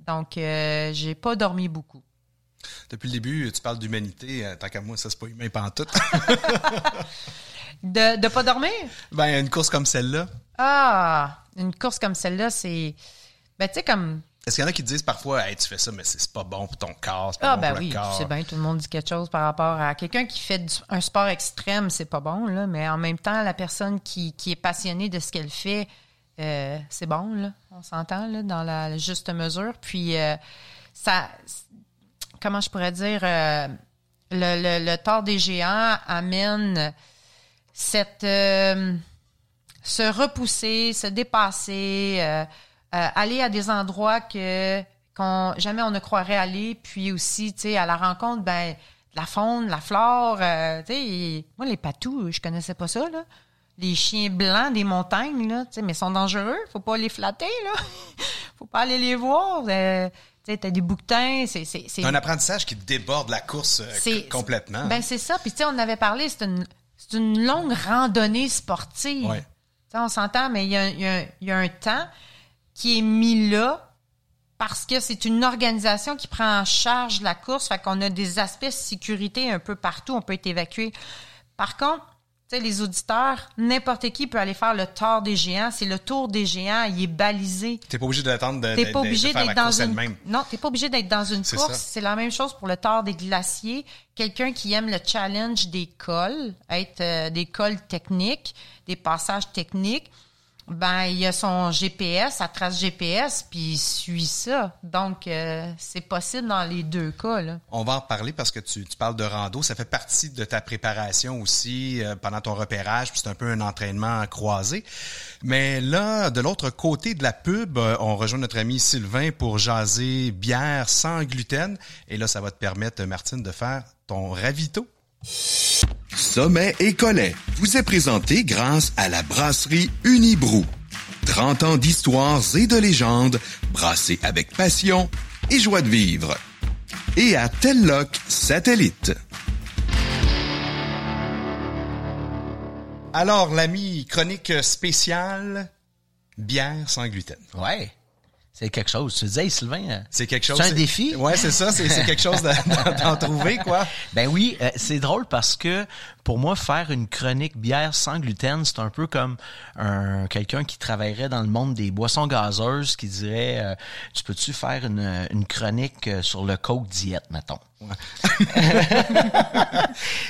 Donc, euh, j'ai pas dormi beaucoup. Depuis le début, tu parles d'humanité. euh, Tant qu'à moi, ça, c'est pas humain pantoute. De, de pas dormir? ben, une course comme celle-là, Ah, une course comme celle-là, c'est. Ben, tu sais, comme. est-ce qu'il y en a qui disent parfois, hey, tu fais ça, mais c'est pas bon pour ton corps, c'est pas Ah, bon ben pour oui, le corps. c'est bien, tout le monde dit quelque chose par rapport à quelqu'un qui fait du- un sport extrême, c'est pas bon, là, mais en même temps, la personne qui, qui est passionnée de ce qu'elle fait, euh, c'est bon, là. On s'entend, là, dans la juste mesure. Puis, euh, ça. Comment je pourrais dire? euh, le, le, le tort des géants amène cette. euh, se repousser, se dépasser, euh, euh, aller à des endroits que qu'on jamais on ne croirait aller, puis aussi, tu sais, à la rencontre, ben, de la faune, la flore, tu sais, moi les patous, je connaissais pas ça là. Les chiens blancs des montagnes là, tu sais, mais ils sont dangereux, faut pas les flatter là, faut pas aller les voir. euh, tu sais, t'as des bouquetins, c'est c'est un apprentissage qui déborde la course euh, complètement. Ben c'est ça. Puis tu sais, on avait parlé, c'est une, c'est une longue randonnée sportive. Ouais. On s'entend, mais il y a, il y a- il y a un temps qui est mis là parce que c'est une organisation qui prend en charge la course. Fait qu'on a des aspects de sécurité un peu partout. On peut être évacué. Par contre, Tu sais, les auditeurs, n'importe qui peut aller faire le tour des géants. C'est le tour des géants, il est balisé. T'es pas obligé d'attendre de, T'es pas obligé d'être dans une elle-même. non, t'es pas obligé d'être dans une C'est course. C'est la même chose pour le tort des glaciers. Quelqu'un qui aime le challenge des cols, être euh, des cols techniques, des passages techniques, ben il a son GPS, sa trace GPS, puis il suit ça. Donc euh, c'est possible dans les deux cas. On va en parler parce que tu, tu parles de rando. Ça fait partie de ta préparation aussi euh, pendant ton repérage. puis C'est un peu un entraînement croisé. Mais là, de l'autre côté de la pub, euh, on rejoint notre ami Sylvain pour jaser bière sans gluten. Et là, ça va te permettre, Martine, de faire ton ravito. Sommet et Collet vous est présenté grâce à la brasserie Unibrou. 30 ans d'histoires et de légendes brassées avec passion et joie de vivre. Et à Telloc Satellite. Alors, l'ami chronique spéciale, bière sans gluten. Ouais. C'est quelque chose. Tu disais, hey, Sylvain, euh, C'est quelque chose. C'est un défi? Ouais, c'est ça. C'est quelque chose de- d'en trouver, quoi. Ben oui, euh, c'est drôle parce que pour moi, faire une chronique bière sans gluten, c'est un peu comme un quelqu'un qui travaillerait dans le monde des boissons gazeuses qui dirait euh, Tu peux-tu faire une, une chronique euh, sur le Coke diète, mettons?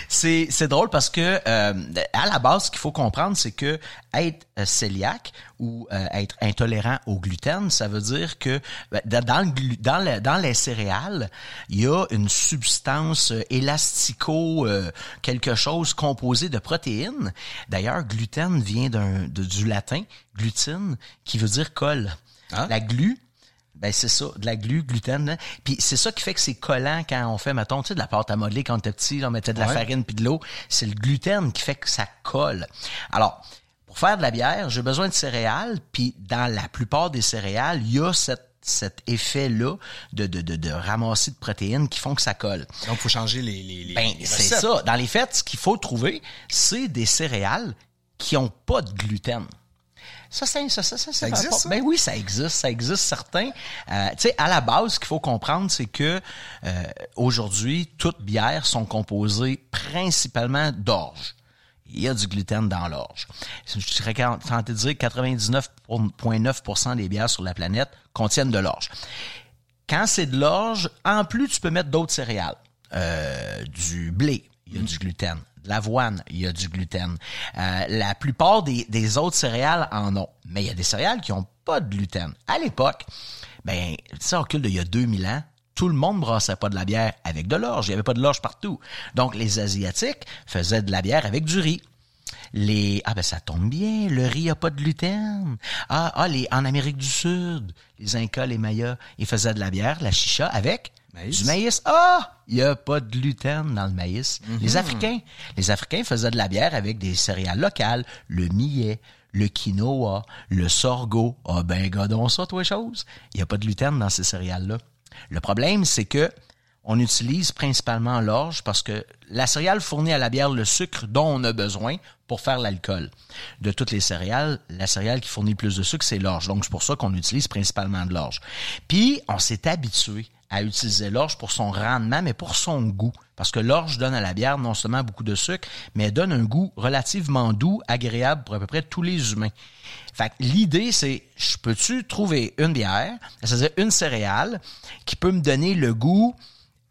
c'est c'est drôle parce que euh, à la base, ce qu'il faut comprendre, c'est que être euh, cœliaque ou euh, être intolérant au gluten, ça veut dire que ben, dans le dans, le- dans les céréales, il y a une substance élastico euh, quelque chose composé de protéines. D'ailleurs, gluten vient d'un de- du latin glutine qui veut dire colle. Ah. La glu ben c'est ça, de la glu, gluten. Là. Puis c'est ça qui fait que c'est collant quand on fait, mettons, tu sais, de la pâte à modeler quand on était petit, là, on mettait de la Ouais. farine puis de l'eau. C'est le gluten qui fait que ça colle. Alors, pour faire de la bière, j'ai besoin de céréales, puis dans la plupart des céréales, il y a cette, cet effet-là de, de, de, de ramasser de protéines qui font que ça colle. Donc, faut changer les, les, les, Ben, c'est ça. Dans les faits, ce qu'il faut trouver, c'est des céréales qui ont pas de gluten. Ça, ça, ça, ça, Ça existe, ça? Ben oui, ça existe, ça existe certain. Euh, tu sais, à la base, ce qu'il faut comprendre, c'est que euh, aujourd'hui, toutes bières sont composées principalement d'orge. Il y a du gluten dans l'orge. Je serais tenté de dire que 99,9% des bières sur la planète contiennent de l'orge. Quand c'est de l'orge, en plus, tu peux mettre d'autres céréales. Euh, du blé, il y a du gluten. De l'avoine, il y a du gluten. Euh, la plupart des, autres céréales en ont. Mais il y a des céréales qui ont pas de gluten. À l'époque, ben, ça recule d'il y a 2000 ans, tout le monde brassait pas de la bière avec de l'orge. Il y avait pas de l'orge partout. Donc, les Asiatiques faisaient de la bière avec du riz. Les ah ben ça tombe bien, le riz a pas de gluten. Ah ah les en Amérique du Sud, les Incas, les Mayas, ils faisaient de la bière, la chicha avec Maïs. du maïs. Ah, il y a pas de gluten dans le maïs. Les Africains, les Africains faisaient de la bière avec des céréales locales, le millet, le quinoa, le sorgho. Ah ben gadon ça toi chose. Il y a pas de gluten dans ces céréales là. Le problème c'est que on utilise principalement l'orge parce que la céréale fournit à la bière le sucre dont on a besoin pour faire l'alcool. De toutes les céréales, la céréale qui fournit le plus de sucre, c'est l'orge. Donc, c'est pour ça qu'on utilise principalement de l'orge. Puis, on s'est habitué à utiliser l'orge pour son rendement, mais pour son goût. Parce que l'orge donne à la bière non seulement beaucoup de sucre, mais elle donne un goût relativement doux, agréable pour à peu près tous les humains. Fait que l'idée, c'est, je peux-tu trouver une bière, c'est-à-dire une céréale, qui peut me donner le goût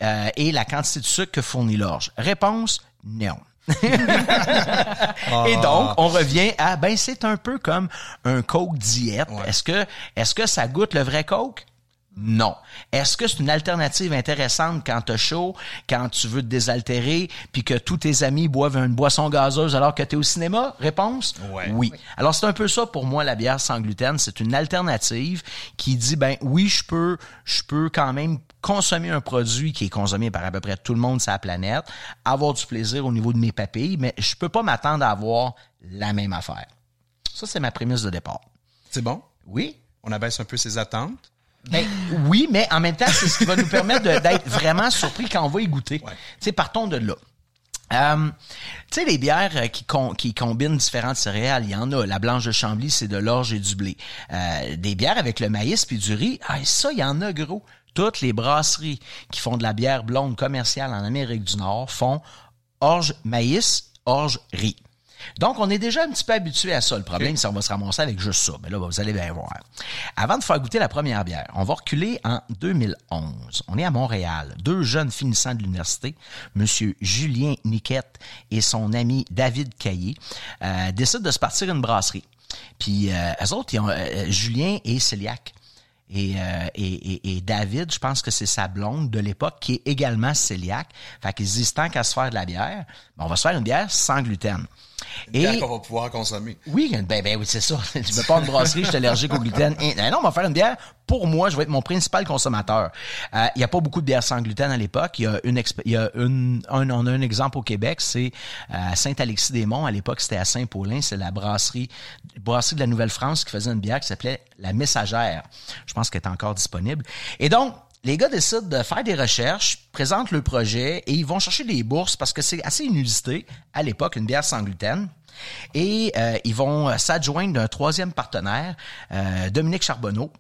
euh, et la quantité de sucre que fournit l'orge? Réponse, non. Et donc, on revient à, ben, c'est un peu comme un Coke diète. Est-ce que, est-ce que ça goûte le vrai Coke? Non. Est-ce que c'est une alternative intéressante quand t'as chaud, quand tu veux te désaltérer, puis que tous tes amis boivent une boisson gazeuse alors que t'es au cinéma? Réponse? Ouais. Oui. Alors c'est un peu ça pour moi la bière sans gluten, c'est une alternative qui dit ben oui, je peux je peux quand même consommer un produit qui est consommé par à peu près tout le monde sur la planète, avoir du plaisir au niveau de mes papilles, mais je peux pas m'attendre à avoir la même affaire. Ça c'est ma prémisse de départ. C'est bon? Oui. On abaisse un peu ses attentes? Ben, oui, mais en même temps, c'est ce qui va nous permettre d'être vraiment surpris quand on va y goûter. Ouais. Tu sais, partons de là. Euh, tu sais, les bières euh, qui, con- qui combinent différentes céréales, il y en a. La blanche de Chambly, c'est de l'orge et du blé. Euh, des bières avec le maïs puis du riz, ah, ça, il y en a gros. Toutes les brasseries qui font de la bière blonde commerciale en Amérique du Nord font orge maïs, orge riz. Donc, on est déjà un petit peu habitué à ça. Le problème, c'est qu'on va se ramasser avec juste ça. Mais là, vous allez bien voir. Avant de faire goûter la première bière, on va reculer en 2011. On est à Montréal. Deux jeunes finissants de l'université, Monsieur Julien Niquette et son ami David Caillé, euh, décident de se partir une brasserie. Puis, euh, eux autres, ils ont, euh, Julien et Céliac. Et, euh, et, et, et David, je pense que c'est sa blonde de l'époque qui est également cœliaque. Fait qu'ils disent tant qu'à se faire de la bière, ben, on va se faire une bière sans gluten. Et qu'on va pouvoir consommer. Oui, ben, ben oui, c'est ça. Je veux pas une brasserie, je suis allergique au gluten. Et, non, on va faire une bière. Pour moi, je vais être mon principal consommateur. Euh, il y a pas beaucoup de bières sans gluten à l'époque. Il y a une, il y a une, un, on a un exemple au Québec, c'est euh, à Saint-Alexis-des-Monts. À l'époque, c'était à Saint-Paulin. C'est la brasserie, brasserie de la Nouvelle-France qui faisait une bière qui s'appelait la Messagère. Je pense qu'elle est encore disponible. Et donc, les gars décident de faire des recherches, présentent le projet et ils vont chercher des bourses parce que c'est assez inusité à l'époque, une bière sans gluten. Et euh, ils vont s'adjoindre d'un troisième partenaire, euh, Dominique Charbonneau,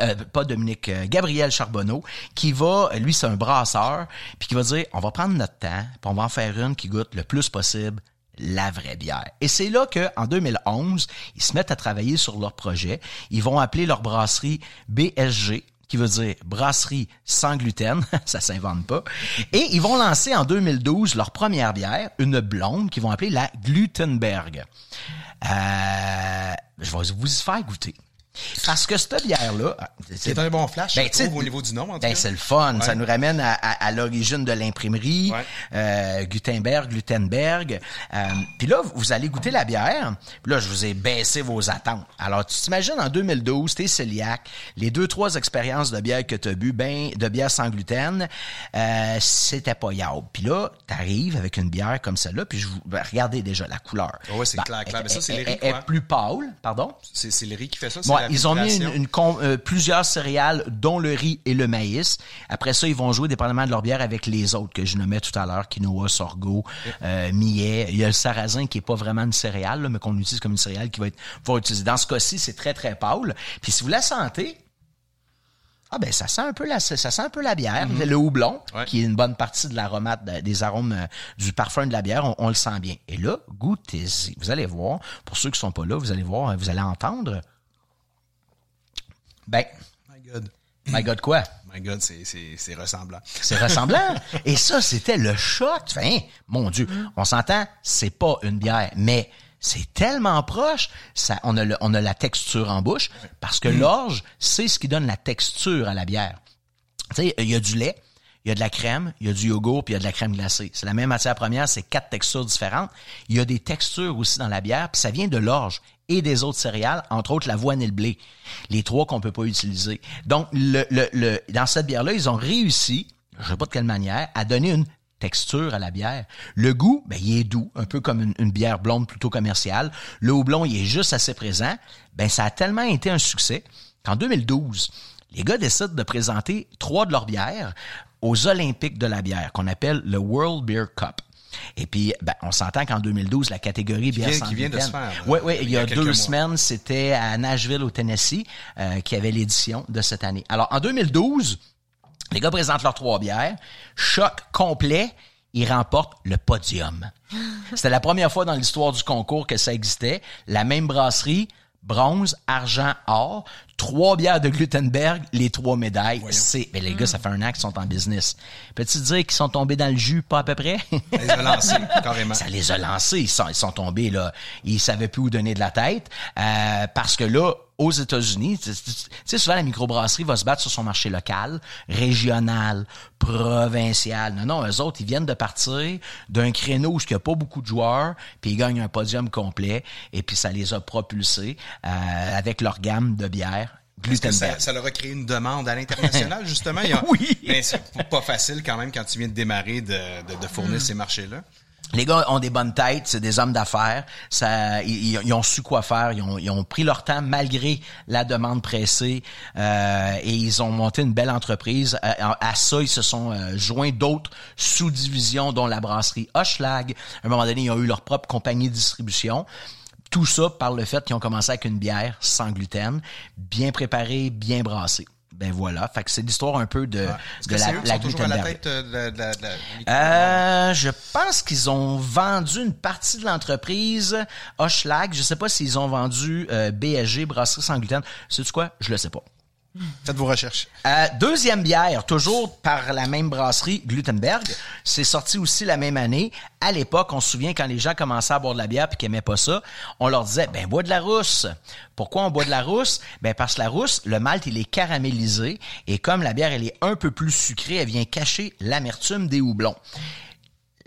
euh, pas Dominique, euh, Gabriel Charbonneau, qui va, lui c'est un brasseur, puis qui va dire, on va prendre notre temps, puis on va en faire une qui goûte le plus possible la vraie bière. Et c'est là que en 2011, ils se mettent à travailler sur leur projet. Ils vont appeler leur brasserie BSG, qui veut dire brasserie sans gluten, ça s'invente pas. Et ils vont lancer en 2012 leur première bière, une blonde qu'ils vont appeler la Glutenberg. Euh, je vais vous y faire goûter. Parce que cette bière-là... Ah, c'est un bon flash, ben, je trouve, au niveau du nom, en tout ben, c'est le fun. Ça nous ramène à, à, à l'origine de l'imprimerie, euh, Gutenberg, Glutenberg. Euh, puis là, vous allez goûter la bière. Puis là, je vous ai baissé vos attentes. Alors, tu t'imagines, en 2012, t'es cœliaque, les deux, trois expériences de bière que t'as bu, ben, de bière sans gluten, euh, c'était pas yable. Puis là, t'arrives avec une bière comme celle-là, puis je vous... Ben, regardez déjà la couleur. Oh ouais, c'est ben, clair, clair. Mais ça, c'est Elle est plus pâle, pardon? C'est le riz qui fait ça? Ils ont mis une, euh, plusieurs céréales, dont le riz et le maïs. Après ça, ils vont jouer dépendamment de leur bière avec les autres que je nommais tout à l'heure, quinoa, sorgho, euh, millet. Il y a le sarrasin qui est pas vraiment une céréale, mais qu'on utilise comme une céréale qui va être, va utiliser. Dans ce cas-ci, c'est très très pâle. Puis si vous la sentez, ah ben ça sent un peu la ça sent un peu la bière, mm-hmm. le houblon qui est une bonne partie de l'aromate des arômes euh, du parfum de la bière, on, le sent bien. Et là, goûtez-y. Vous allez voir, pour ceux qui sont pas là, vous allez voir, vous allez entendre ben. My God. My God quoi? My God, c'est ressemblant. C'est ressemblant. Et ça, c'était le choc. Enfin, mon Dieu, on s'entend, c'est pas une bière, mais c'est tellement proche, ça, on a, on a la texture en bouche, parce que l'orge, c'est ce qui donne la texture à la bière. Tu sais, il y a du lait, il y a de la crème, il y a du yogourt, puis il y a de la crème glacée. C'est la même matière première, c'est quatre textures différentes. Il y a des textures aussi dans la bière, puis ça vient de l'orge et des autres céréales, entre autres l'avoine et le blé. Les trois qu'on peut pas utiliser. Donc, dans cette bière-là, ils ont réussi, je sais pas de quelle manière, à donner une texture à la bière. Le goût, ben, il est doux, un peu comme une, une, bière blonde plutôt commerciale. Le houblon, il est juste assez présent. Ben, ça a tellement été un succès qu'en 2012, les gars décident de présenter trois de leurs bières aux Olympiques de la bière, qu'on appelle le World Beer Cup. Et puis, ben, on s'entend qu'en 2012, la catégorie bière sans qui vient de se faire. Oui, oui, il y a, deux semaines, c'était à Nashville, au Tennessee, euh, qui avait l'édition de cette année. Alors, en 2012, les gars présentent leurs trois bières. Choc complet. Ils remportent le podium. C'était la première fois dans l'histoire du concours que ça existait. La même brasserie, bronze, argent, or, trois bières de Glutenberg, les trois médailles. C'est, mais les gars, ça fait un an qu'ils sont en business. Peux-tu dire qu'ils sont tombés dans le jus, pas à peu près? Ça les a lancés, carrément. Ça les a lancés. Ils sont, ils sont tombés, là. Ils savaient plus où donner de la tête. Euh, parce que là, aux États-Unis, tu sais, souvent la microbrasserie va se battre sur son marché local, régional, provincial. Non, non, eux autres, ils viennent de partir d'un créneau où il n'y a pas beaucoup de joueurs, puis ils gagnent un podium complet, et puis ça les a propulsés euh, avec leur gamme de bières. Ça, ça, leur a créé une demande à l'international, justement. oui. Mais c'est pas facile quand même quand tu viens de démarrer de, de, de fournir mm. ces marchés-là. Les gars ont des bonnes têtes, c'est des hommes d'affaires. Ça, ils, ont su quoi faire. Ils ont, ils ont, pris leur temps malgré la demande pressée euh, et ils ont monté une belle entreprise. À, à ça, ils se sont euh, joints d'autres sous-divisions, dont la brasserie Hochlag. À un moment donné, ils ont eu leur propre compagnie de distribution. Tout ça par le fait qu'ils ont commencé avec une bière sans gluten, bien préparée, bien brassée. Ben voilà. Fait que c'est l'histoire un peu de, Est-ce de que la, c'est eux qui sont toujours à la tête de, la- de de Euh, je pense qu'ils ont vendu une partie de l'entreprise Hochelag. Je sais pas s'ils ont vendu euh, BSG, Brasserie sans gluten. Sais-tu quoi? Je le sais pas. Faites vos recherches. Euh, deuxième bière, toujours par la même brasserie, Glutenberg. C'est sorti aussi la même année. À l'époque, on se souvient quand les gens commençaient à boire de la bière puis qu'ils aimaient pas ça, on leur disait, ben, bois de la rousse. Pourquoi on boit de la rousse? Ben, parce que la rousse, le malt, il est caramélisé et comme la bière, elle est un peu plus sucrée, elle vient cacher l'amertume des houblons.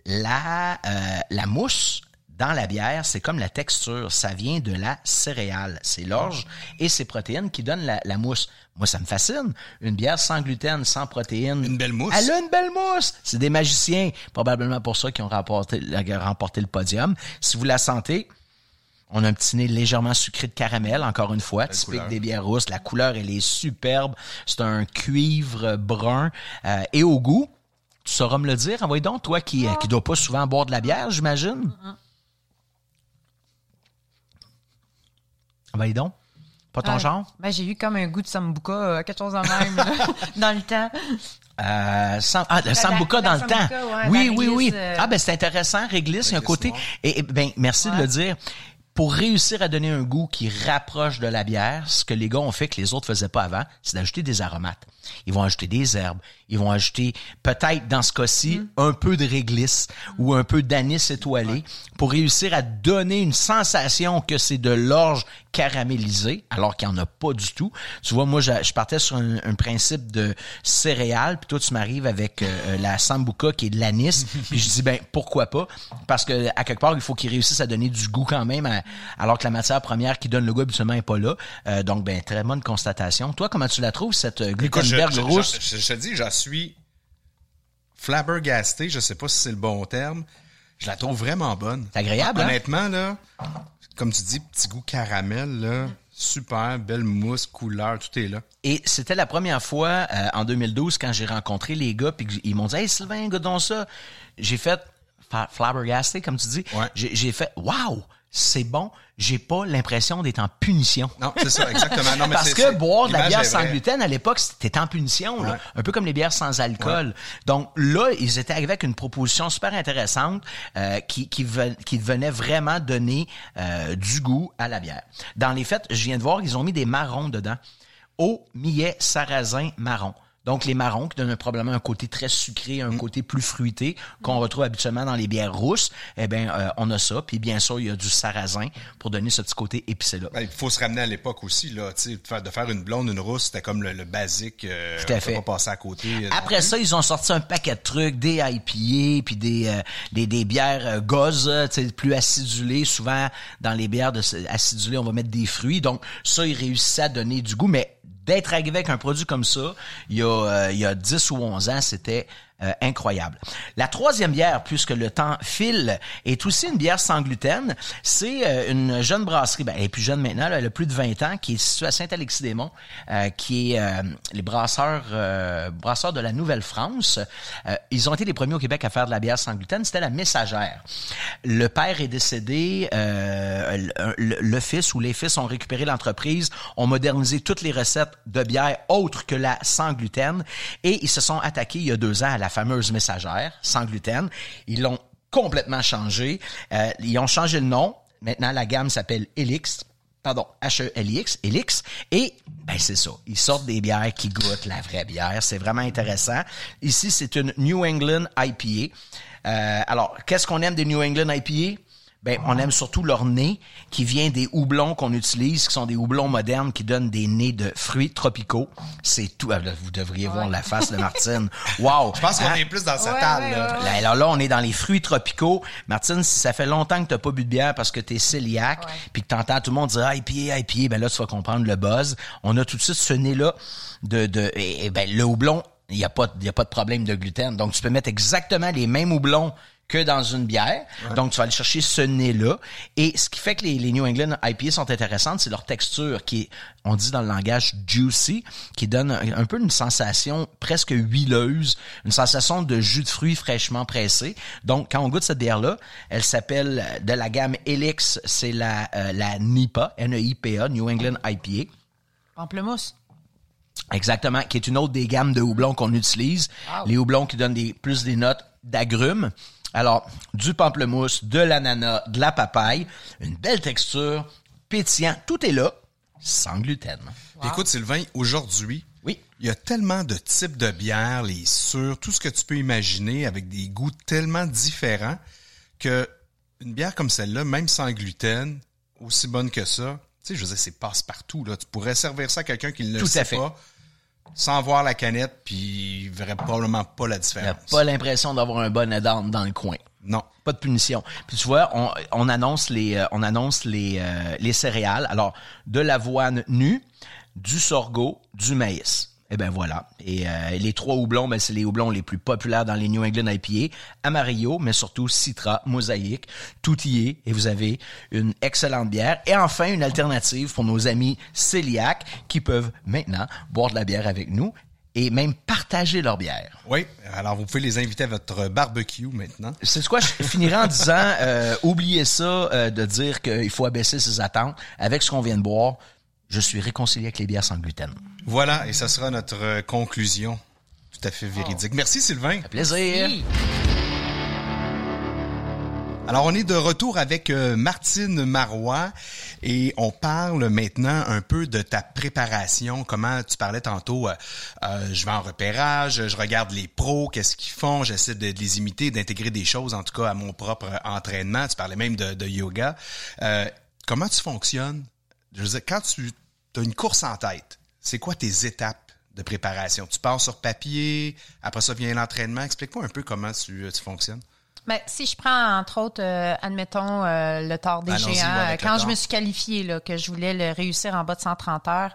La, euh, la mousse dans la bière, c'est comme la texture. Ça vient de la céréale. C'est l'orge et ses protéines qui donnent la, la mousse. Moi, ça me fascine. Une bière sans gluten, sans protéines. Une belle mousse. Elle a une belle mousse. C'est des magiciens. Probablement pour ça qui ont remporté, remporté le podium. Si vous la sentez, on a un petit nez légèrement sucré de caramel, encore une fois, typique couleur. des bières rousses. La couleur, elle est superbe. C'est un cuivre brun. Euh, et au goût, tu sauras me le dire. Envoyez donc, toi qui, qui dois pas souvent boire de la bière, j'imagine. Envoyez donc. Pas ton Ah, genre? Ben, j'ai eu comme un goût de sambuca, euh, quelque chose en même, là, dans le temps. Euh, ah, le La- sambuca la dans le sambuca, temps. ouais, oui, oui, oui. euh, Ah, ben, c'est intéressant. Réglisse, il y a un côté. Et, et, ben, merci de le dire. Pour réussir à donner un goût qui rapproche de la bière, ce que les gars ont fait que les autres faisaient pas avant, c'est d'ajouter des aromates. Ils vont ajouter des herbes. Ils vont ajouter, peut-être dans ce cas-ci, Mm. un peu de réglisse ou un peu d'anis étoilé pour réussir à donner une sensation que c'est de l'orge caramélisée, alors qu'il n'y en a pas du tout. Tu vois, moi, je, je partais sur un, un principe de céréales, puis toi, tu m'arrives avec euh, euh, la sambuca qui est de l'anis, puis je dis, ben, pourquoi pas? Parce que, à quelque part, il faut qu'ils réussissent à donner du goût quand même, à- alors que la matière première qui donne le goût habituellement n'est pas là. Euh, donc, ben, très bonne constatation. Toi, comment tu la trouves, cette euh, je- rousse? je- je- je te dis, j'en suis flabbergasté. Je sais pas si c'est le bon terme. Je la trouve vraiment bonne. C'est agréable, hein? Honnêtement, là, comme tu dis, petit goût caramel, là. Super, belle mousse, couleur, tout est là. Et c'était la première fois euh, en 2012 quand j'ai rencontré les gars puis ils m'ont dit "Hey Sylvain, goûte donc ça." J'ai fait fa- flabbergasté comme tu dis. Ouais. J'ai j'ai fait "Waouh, c'est bon." J'ai pas l'impression d'être en punition. Non, c'est ça, exactement. Non, mais Parce que boire de la bière sans gluten, à l'époque, c'était en punition, là. Ouais. un peu comme les bières sans alcool. Donc là, ils étaient arrivés avec une proposition super intéressante euh, qui, qui, ve- qui venait vraiment donner euh, du goût à la bière. Dans les fêtes, je viens de voir, ils ont mis des marrons dedans. Au millet sarrasin marron. Donc, les marrons qui donnent probablement un côté très sucré, Mm. un côté plus fruité qu'on retrouve habituellement dans les bières rousses. Eh bien, euh, on a ça. Puis, bien sûr, il y a du sarrasin pour donner ce petit côté épicé-là. Ben, Il faut se ramener à l'époque aussi, là, de faire, de faire une blonde, une rousse, c'était comme le, le basique. euh, Tout à fait. pas passer à côté. euh, Après ça, ils ont sorti un paquet de trucs, des IPA, puis des, euh, des, des bières sais, plus acidulées. Souvent, dans les bières de acidulées, on va mettre des fruits. Donc, ça, ils réussissaient à donner du goût. Mais d'être arrivé avec un produit comme ça, il y a, euh, il y a 10 ou 11 ans, c'était euh, incroyable. La troisième bière, puisque le temps file, est aussi une bière sans gluten. C'est euh, une jeune brasserie, ben, elle est plus jeune maintenant, là, elle a plus de 20 ans, qui est située à Saint-Alexis-des-Monts, euh, qui est euh, les brasseurs euh, brasseurs de la Nouvelle-France. Euh, ils ont été les premiers au Québec à faire de la bière sans gluten. C'était la Messagère. Le père est décédé, le, le- le fils ou les fils ont récupéré l'entreprise, ont modernisé toutes les recettes de bière autres que la sans gluten et ils se sont attaqués il y a deux ans à la fameuse Messagère sans gluten. Ils l'ont complètement changé. Euh, ils ont changé le nom. Maintenant, la gamme s'appelle Elix pardon, H-E-L-I-X, Elix, et ben c'est ça. Ils sortent des bières qui goûtent la vraie bière. C'est vraiment intéressant. Ici, c'est une New England IPA. Euh, alors, qu'est-ce qu'on aime des New England IPA? Ben, on aime surtout leur nez qui vient des houblons qu'on utilise, qui sont des houblons modernes qui donnent des nez de fruits tropicaux. C'est tout. Ah, là, Vous devriez voir la face de Martine. Wow! Je pense qu'on Hein? est plus dans sa Ouais, table, ouais, là. ouais. Là, alors là, on est dans les fruits tropicaux. Martine, si ça fait longtemps que t'as pas bu de bière parce que t'es cœliaque, puis que t'entends tout le monde dire IPA, IPA, ben là, tu vas comprendre le buzz. On a tout de suite ce nez-là de, de, et, et ben, le houblon, il y a pas, il y a pas de problème de gluten. Donc, tu peux mettre exactement les mêmes houblons que dans une bière. Donc, tu vas aller chercher ce nez-là. Et ce qui fait que les, les New England IPA sont intéressantes, c'est leur texture qui est, on dit dans le langage juicy, qui donne un, un peu une sensation presque huileuse, une sensation de jus de fruits fraîchement pressé. Donc, quand on goûte cette bière-là, elle s'appelle euh, de la gamme Elix, c'est la, euh, la NIPA, N-E-I-P-A, New England IPA. Pamplemousse. Exactement, qui est une autre des gammes de houblons qu'on utilise. Les houblons qui donnent des, plus des notes d'agrumes. Alors, du pamplemousse, de l'ananas, de la papaye, une belle texture, pétillant, tout est là, sans gluten. Écoute, Sylvain, aujourd'hui, Oui. il y a tellement de types de bières, les sûrs, tout ce que tu peux imaginer avec des goûts tellement différents que une bière comme celle-là, même sans gluten, aussi bonne que ça, tu sais, je veux dire, c'est passe-partout. Là. Tu pourrais servir ça à quelqu'un qui ne le Tout à sait fait. pas, sans voir la canette, puis il verrait probablement pas la Il n'y a différence. pas l'impression d'avoir un bon add dans le coin. Non. Pas de punition. Puis tu vois, on, on annonce les euh, on annonce les euh, les céréales. Alors de l'avoine nue, du sorgho, du maïs. Et ben voilà. Et euh, les trois houblons, ben c'est les houblons les plus populaires dans les New England IPA. Amarillo, mais surtout Citra, Mosaïque, tout y est. Et vous avez une excellente bière. Et enfin, une alternative pour nos amis cœliaques qui peuvent maintenant boire de la bière avec nous et même partager leur bière. Oui, alors vous pouvez les inviter à votre barbecue maintenant. C'est quoi, je finirai en disant, euh, oubliez ça euh, de dire qu'il faut abaisser ses attentes. Avec ce qu'on vient de boire, je suis réconcilié avec les bières sans gluten. Voilà, et ça sera notre euh, conclusion. Tout à fait véridique. Merci Sylvain. Plaisir. Oui. Alors, on est de retour avec euh, Martine Marois et on parle maintenant un peu de ta préparation. Comment tu parlais tantôt, euh, euh, je vais en repérage, je regarde les pros, qu'est-ce qu'ils font, j'essaie de, de les imiter, d'intégrer des choses, en tout cas, à mon propre entraînement. Tu parlais même de, de yoga. Euh, comment tu fonctionnes? Je veux dire, quand tu as une course en tête, c'est quoi tes étapes de préparation? Tu pars sur papier, après ça vient l'entraînement. Explique-moi un peu comment tu, tu fonctionnes. Ben, si je prends, entre autres, euh, admettons, euh, le tort des géants, euh, quand je me suis qualifiée, là, que je voulais le réussir en bas de 130 heures,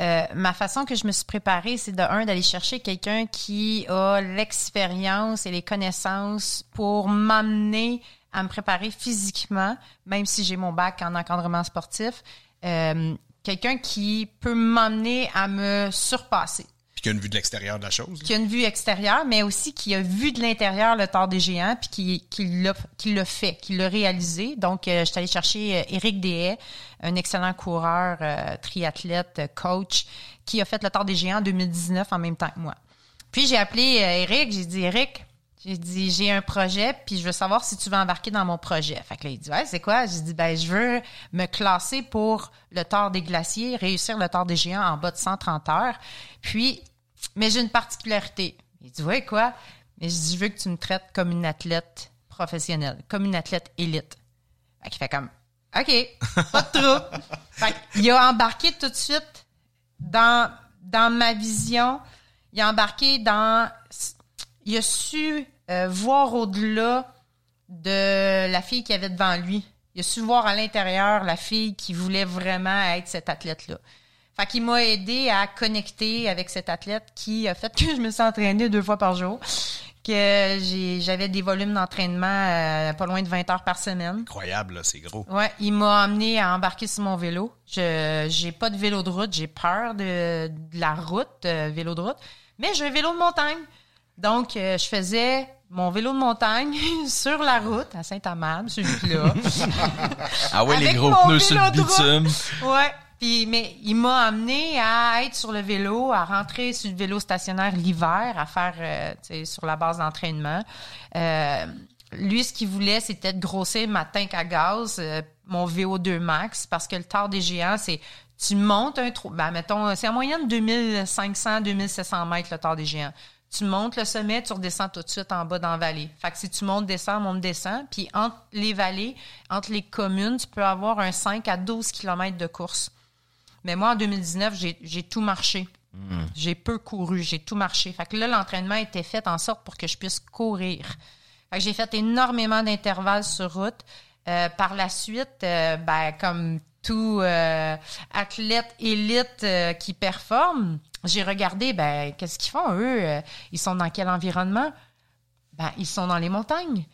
euh, ma façon que je me suis préparée, c'est de un, d'aller chercher quelqu'un qui a l'expérience et les connaissances pour m'amener à me préparer physiquement, même si j'ai mon bac en encadrement sportif. Euh, quelqu'un qui peut m'amener à me surpasser Puis qu'il y a une vue de l'extérieur de la chose. là. qui a une vue extérieure, mais aussi qui a vu de l'intérieur le tort des géants, puis qui, qui l'a qui l'a fait, qui l'a réalisé. Donc, euh, je suis allée chercher euh, Éric Dehaye, un excellent coureur, euh, triathlète, coach, qui a fait le tort des géants en 2019 en même temps que moi. Puis, j'ai appelé Éric, j'ai dit, Éric, j'ai dit, j'ai un projet, puis je veux savoir si tu veux embarquer dans mon projet. Fait que là, il dit, ouais, c'est quoi? J'ai dit, ben, je veux me classer pour le tort des glaciers, réussir le tort des géants en bas de 130 heures. Puis, mais j'ai une particularité. Il dit, ouais, quoi? Mais je dis, je veux que tu me traites comme une athlète professionnelle, comme une athlète élite. Fait qu'il fait comme, OK, pas de trouble. fait qu'il a embarqué tout de suite dans, dans ma vision. Il a embarqué dans. Il a su euh, voir au-delà de la fille qui avait devant lui. Il a su voir à l'intérieur la fille qui voulait vraiment être cette athlète-là. Fait qu'il m'a aidé à connecter avec cette athlète qui a fait que je me suis entraînée deux fois par jour, que j'avais des volumes d'entraînement euh, pas loin de 20 heures par semaine. Incroyable, là, c'est gros. Ouais, il m'a amené à embarquer sur mon vélo. Je j'ai pas de vélo de route, j'ai peur de, de la route, euh, vélo de route, mais j'ai un vélo de montagne. Donc euh, je faisais mon vélo de montagne sur la route à Saint-Amand, celui-là. Ah ouais, les gros pneus sur le bitume. Ouais. Puis, mais il m'a amené à être sur le vélo, à rentrer sur le vélo stationnaire l'hiver, à faire, euh, sur la base d'entraînement. Euh, lui, ce qu'il voulait, c'était de grossir ma tank à gaz, euh, mon VO2 max, parce que le tard des géants, c'est tu montes un trou. Ben, mettons, c'est en moyenne 2500, 2700 mètres le tard des géants. Tu montes le sommet, tu redescends tout de suite en bas dans la vallée. Fait que si tu montes, descends, monte, descends. Puis entre les vallées, entre les communes, tu peux avoir un 5 à 12 kilomètres de course. Mais moi, en 2019, j'ai tout marché. J'ai peu couru, j'ai tout marché. Fait que là, l'entraînement était fait en sorte pour que je puisse courir. Fait que j'ai fait énormément d'intervalles sur route. Euh, par la suite, euh, ben, comme tout euh, athlète élite qui performe, j'ai regardé, ben, qu'est-ce qu'ils font, eux? Euh, ils sont dans quel environnement? Ben, ils sont dans les montagnes.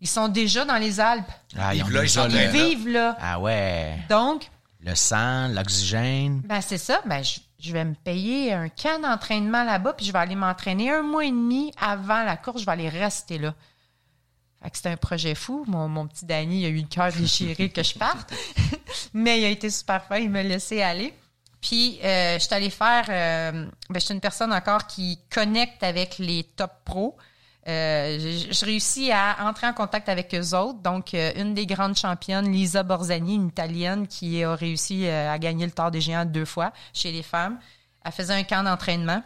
Ils sont déjà dans les Alpes. Ah, ils là, ils sont Ils là. vivent là. Ah ouais. Donc, Le sang, l'oxygène. ben c'est ça. Ben je, je vais me payer un camp d'entraînement là-bas, puis je vais aller m'entraîner un mois et demi avant la course. Je vais aller rester là. Fait que c'était un projet fou. Mon, mon petit Danny, il a eu le cœur déchiré que je parte. Mais il a été super fin. Il m'a laissé aller. Puis, euh, je suis allée faire... Euh, ben, je suis une personne encore qui connecte avec les top pros. Euh, je, je réussis à entrer en contact avec eux autres. Donc, euh, une des grandes championnes, Lisa Borzani, une Italienne qui a réussi à gagner le Tour des Géants deux fois chez les femmes. Elle faisait un camp d'entraînement.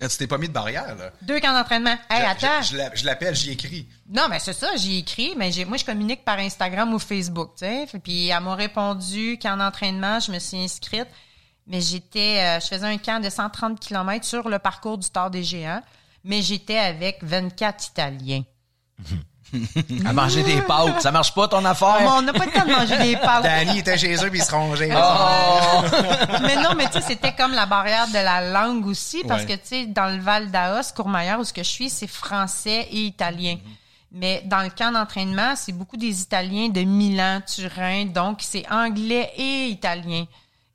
Ah, tu t'es pas mis de barrière, là? Deux camps d'entraînement. Hey, attends. Je, je l'a- je l'appelle, j'y écris. Non, mais c'est ça, j'ai écrit, mais j'ai, moi, je communique par Instagram ou Facebook, tu sais. Puis elle m'a répondu qu'en entraînement, je me suis inscrite, mais j'étais, euh, je faisais un camp de 130 km sur le parcours du Tour des Géants, mais j'étais avec 24 Italiens. À manger des pâtes. Ça marche pas ton affaire? Mais on n'a pas le temps de manger des pâtes. Danny était chez eux puis il se rongeait. mais non, mais tu sais, c'était comme la barrière de la langue aussi, parce Ouais. que, tu sais, dans le Val d'Aos, Courmayeur, où ce que je suis, c'est français et italien. Mais dans le camp d'entraînement, c'est beaucoup des Italiens de Milan, Turin, donc c'est anglais et italien.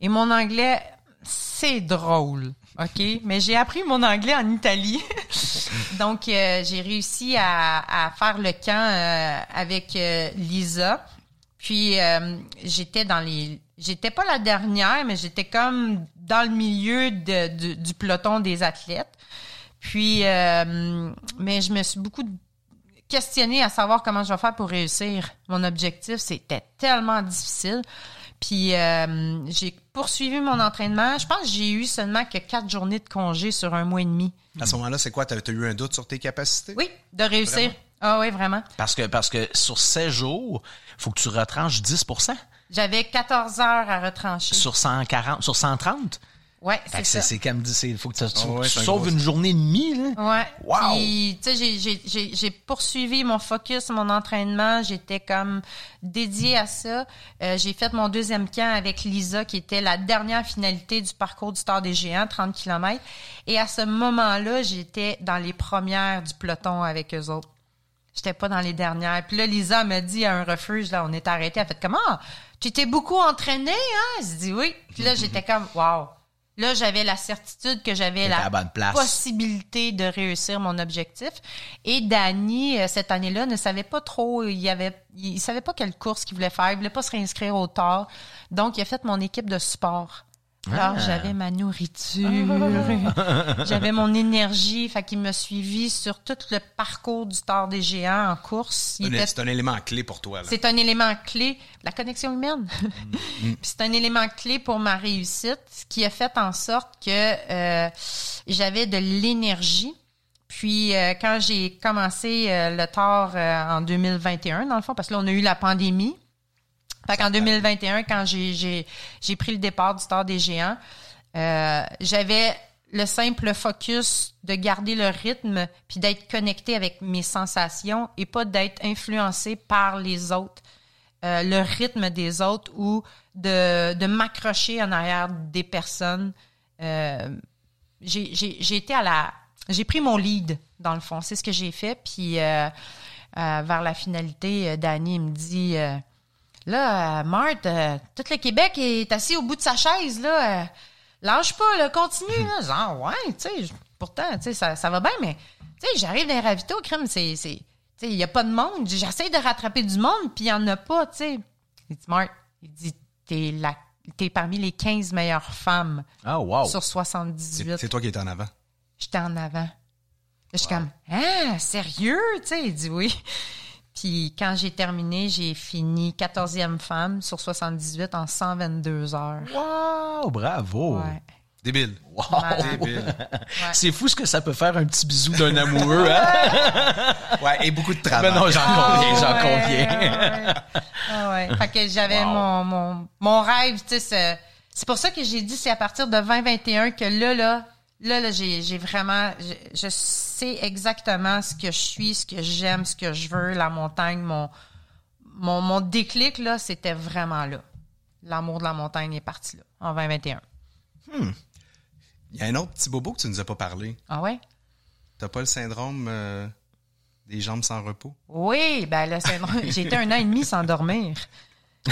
Et mon anglais, c'est drôle, OK? Mais j'ai appris mon anglais en Italie. donc, euh, j'ai réussi à, à faire le camp euh, avec euh, Lisa. Puis euh, j'étais dans les j'étais pas la dernière mais j'étais comme dans le milieu de, du- du peloton des athlètes. Puis euh, mais je me suis beaucoup questionnée à savoir comment je vais faire pour réussir mon objectif, c'était tellement difficile. Puis euh, j'ai poursuivi mon entraînement. Je pense que j'ai eu seulement que quatre journées de congé sur un mois et demi. À ce moment-là, c'est quoi? T'as as eu un doute sur tes capacités? Oui, de réussir. Ah oui, vraiment. Parce que, parce que sur 16 jours, faut que tu retranches 10% J'avais 14 heures à retrancher. sur 140, sur 130. Ouais, c'est ça. c'est, c'est comme, c'est, faut que tu, tu- Ah ouais, tu c'est un sauves gros- une journée et demie, là. Ouais. Wow! Puis, tu sais, j'ai- j'ai- j'ai j'ai poursuivi mon focus, mon entraînement. J'étais comme dédiée à ça. Euh, j'ai fait mon deuxième camp avec Lisa, qui était la dernière finalité du parcours du Tour des Géants, 30 km. Et à ce moment-là, j'étais dans les premières du peloton avec eux autres. J'étais pas dans les dernières. Puis là, Lisa m'a dit à un refuge, là, on est arrêté. Elle a fait comment? Tu t'es beaucoup entraîné, hein? Je dis oui. Puis là, j'étais comme, wow. Là, j'avais la certitude que j'avais la la bonne place. possibilité de réussir mon objectif. Et Danny, euh, cette année-là, ne savait pas trop, il avait, il savait pas quelle course qu'il voulait faire, il voulait pas se réinscrire au tard. Donc, il a fait mon équipe de sport. Alors, Ah. j'avais ma nourriture, j'avais mon énergie, fait qu'il m'a suivi sur tout le parcours du Tour des Géants en course. C'est un- était C'est un élément clé pour toi. C'est un élément clé, la connexion humaine. Puis c'est un élément clé pour ma réussite, ce qui a fait en sorte que euh, j'avais de l'énergie. Puis euh, quand j'ai commencé euh, le euh, en 2021, dans le fond, parce que là, on a eu la pandémie. Fait qu'en 2021, quand j'ai, j'ai, j'ai pris le départ du Tour des Géants, euh, j'avais le simple focus de garder le rythme puis d'être connecté avec mes sensations et pas d'être influencé par les autres, euh, le rythme des autres ou de, de m'accrocher en arrière des personnes. Euh, j'ai, j'ai, j'ai été à la... J'ai pris mon lead, dans le fond. C'est ce que j'ai fait. Puis euh, euh, vers la finalité, euh, Danny me dit... Là, euh, Marthe, euh, tout le Québec est assis au bout de sa chaise, là. euh, lâche pas, là, continue, là. Genre, ouais, tu sais, pourtant, tu sais, ça, ça va bien, mais, tu sais, j'arrive dans les ravitaux, crème, c'est, tu sais, il y a pas de monde. J'essaie de rattraper du monde, puis il y en a pas, tu sais. Il dit, Marthe, il dit, t'es la, t'es parmi les 15 meilleures femmes Ah, wow. sur C'est 78. c'est toi qui étais en avant. J'étais en avant. Là, je suis comme, ah, sérieux? Tu sais, il dit oui. Puis quand j'ai terminé, j'ai fini 14e femme sur 78 en 122 heures. Wow, bravo. Ouais. Débile. Wow. Débile. C'est fou ce que ça peut faire un petit bisou d'un amoureux, hein? Ouais, et beaucoup de travail. Ben non, j'en conviens, j'en Ah ouais, conviens. ah ouais. Ah ouais. Fait que j'avais Wow. mon, mon, mon rêve, tu sais, c'est- c'est pour ça que j'ai dit c'est à partir de 2021 que là, là, là, là, j'ai, vraiment, je, je sais exactement ce que je suis, ce que j'aime, ce que je veux, la montagne, mon, mon, mon déclic, là, c'était vraiment là. L'amour de la montagne est parti là, en 2021. Il y a un autre petit bobo que tu nous as pas parlé. Ah ouais? T'as pas le syndrome euh, des jambes sans repos? Oui, ben là, c'est, j'ai été un an et demi sans dormir.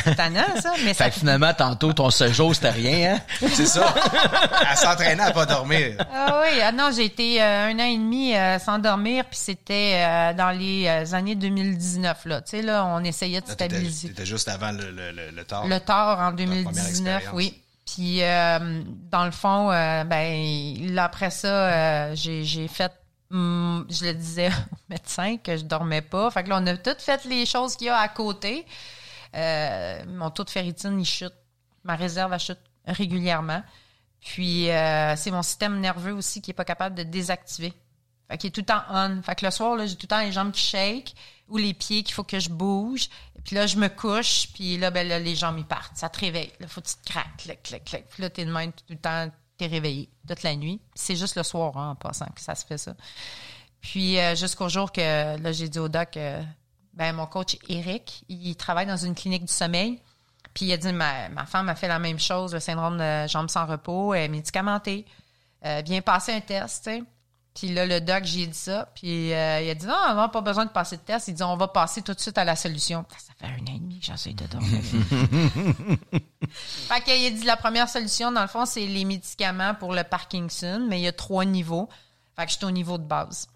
C'est tannant, ça, mais ça Fait que finalement, tantôt, ton séjour, c'était rien, hein? C'est ça. Elle s'entraînait à pas dormir. Ah oui, ah non, j'ai été euh, un an et demi euh, sans dormir, puis c'était euh, dans les euh, années 2019 là. Tu sais là, on essayait de Là, stabiliser. t'étais juste avant le, le, le, le tort. Le tort en première 2019, expérience. oui. Puis euh, dans le fond, euh, ben, là, après ça, euh, j'ai j'ai fait, hum, je le disais au médecin que je dormais pas. Fait que là, on a toutes fait les choses qu'il y a à côté. Euh, mon taux de ferritine, il chute. Ma réserve, elle chute régulièrement. Puis, euh, c'est mon système nerveux aussi qui est pas capable de désactiver. Fait est tout le temps on. Fait le soir, j'ai tout le temps les jambes qui shake ou les pieds qu'il faut que je bouge. Puis là, je me couche, puis là, ben, les jambes, ils partent. Ça te réveille. Là, faut que tu te craques, clac, clac, clac. Puis là, t'es de tout le temps, t'es réveillé toute la nuit. C'est juste le soir, hein, en passant, que ça se fait ça. Puis euh, jusqu'au jour que, là, j'ai dit au doc, ben, mon coach Eric, il travaille dans une clinique du sommeil. Puis il a dit, ma, ma femme a fait la même chose, le syndrome de jambes sans repos, elle est médicamentée. Euh, viens passer un test, tu sais. Puis là, le doc, j'ai dit ça. Puis euh, il a dit non, on n'a pas besoin de passer de test. Il dit on va passer tout de suite à la solution. Ça fait un an et demi que j'essaie de dormir. fait qu'il a dit la première solution, dans le fond, c'est les médicaments pour le Parkinson, mais il y a trois niveaux. Fait que je suis au niveau de base.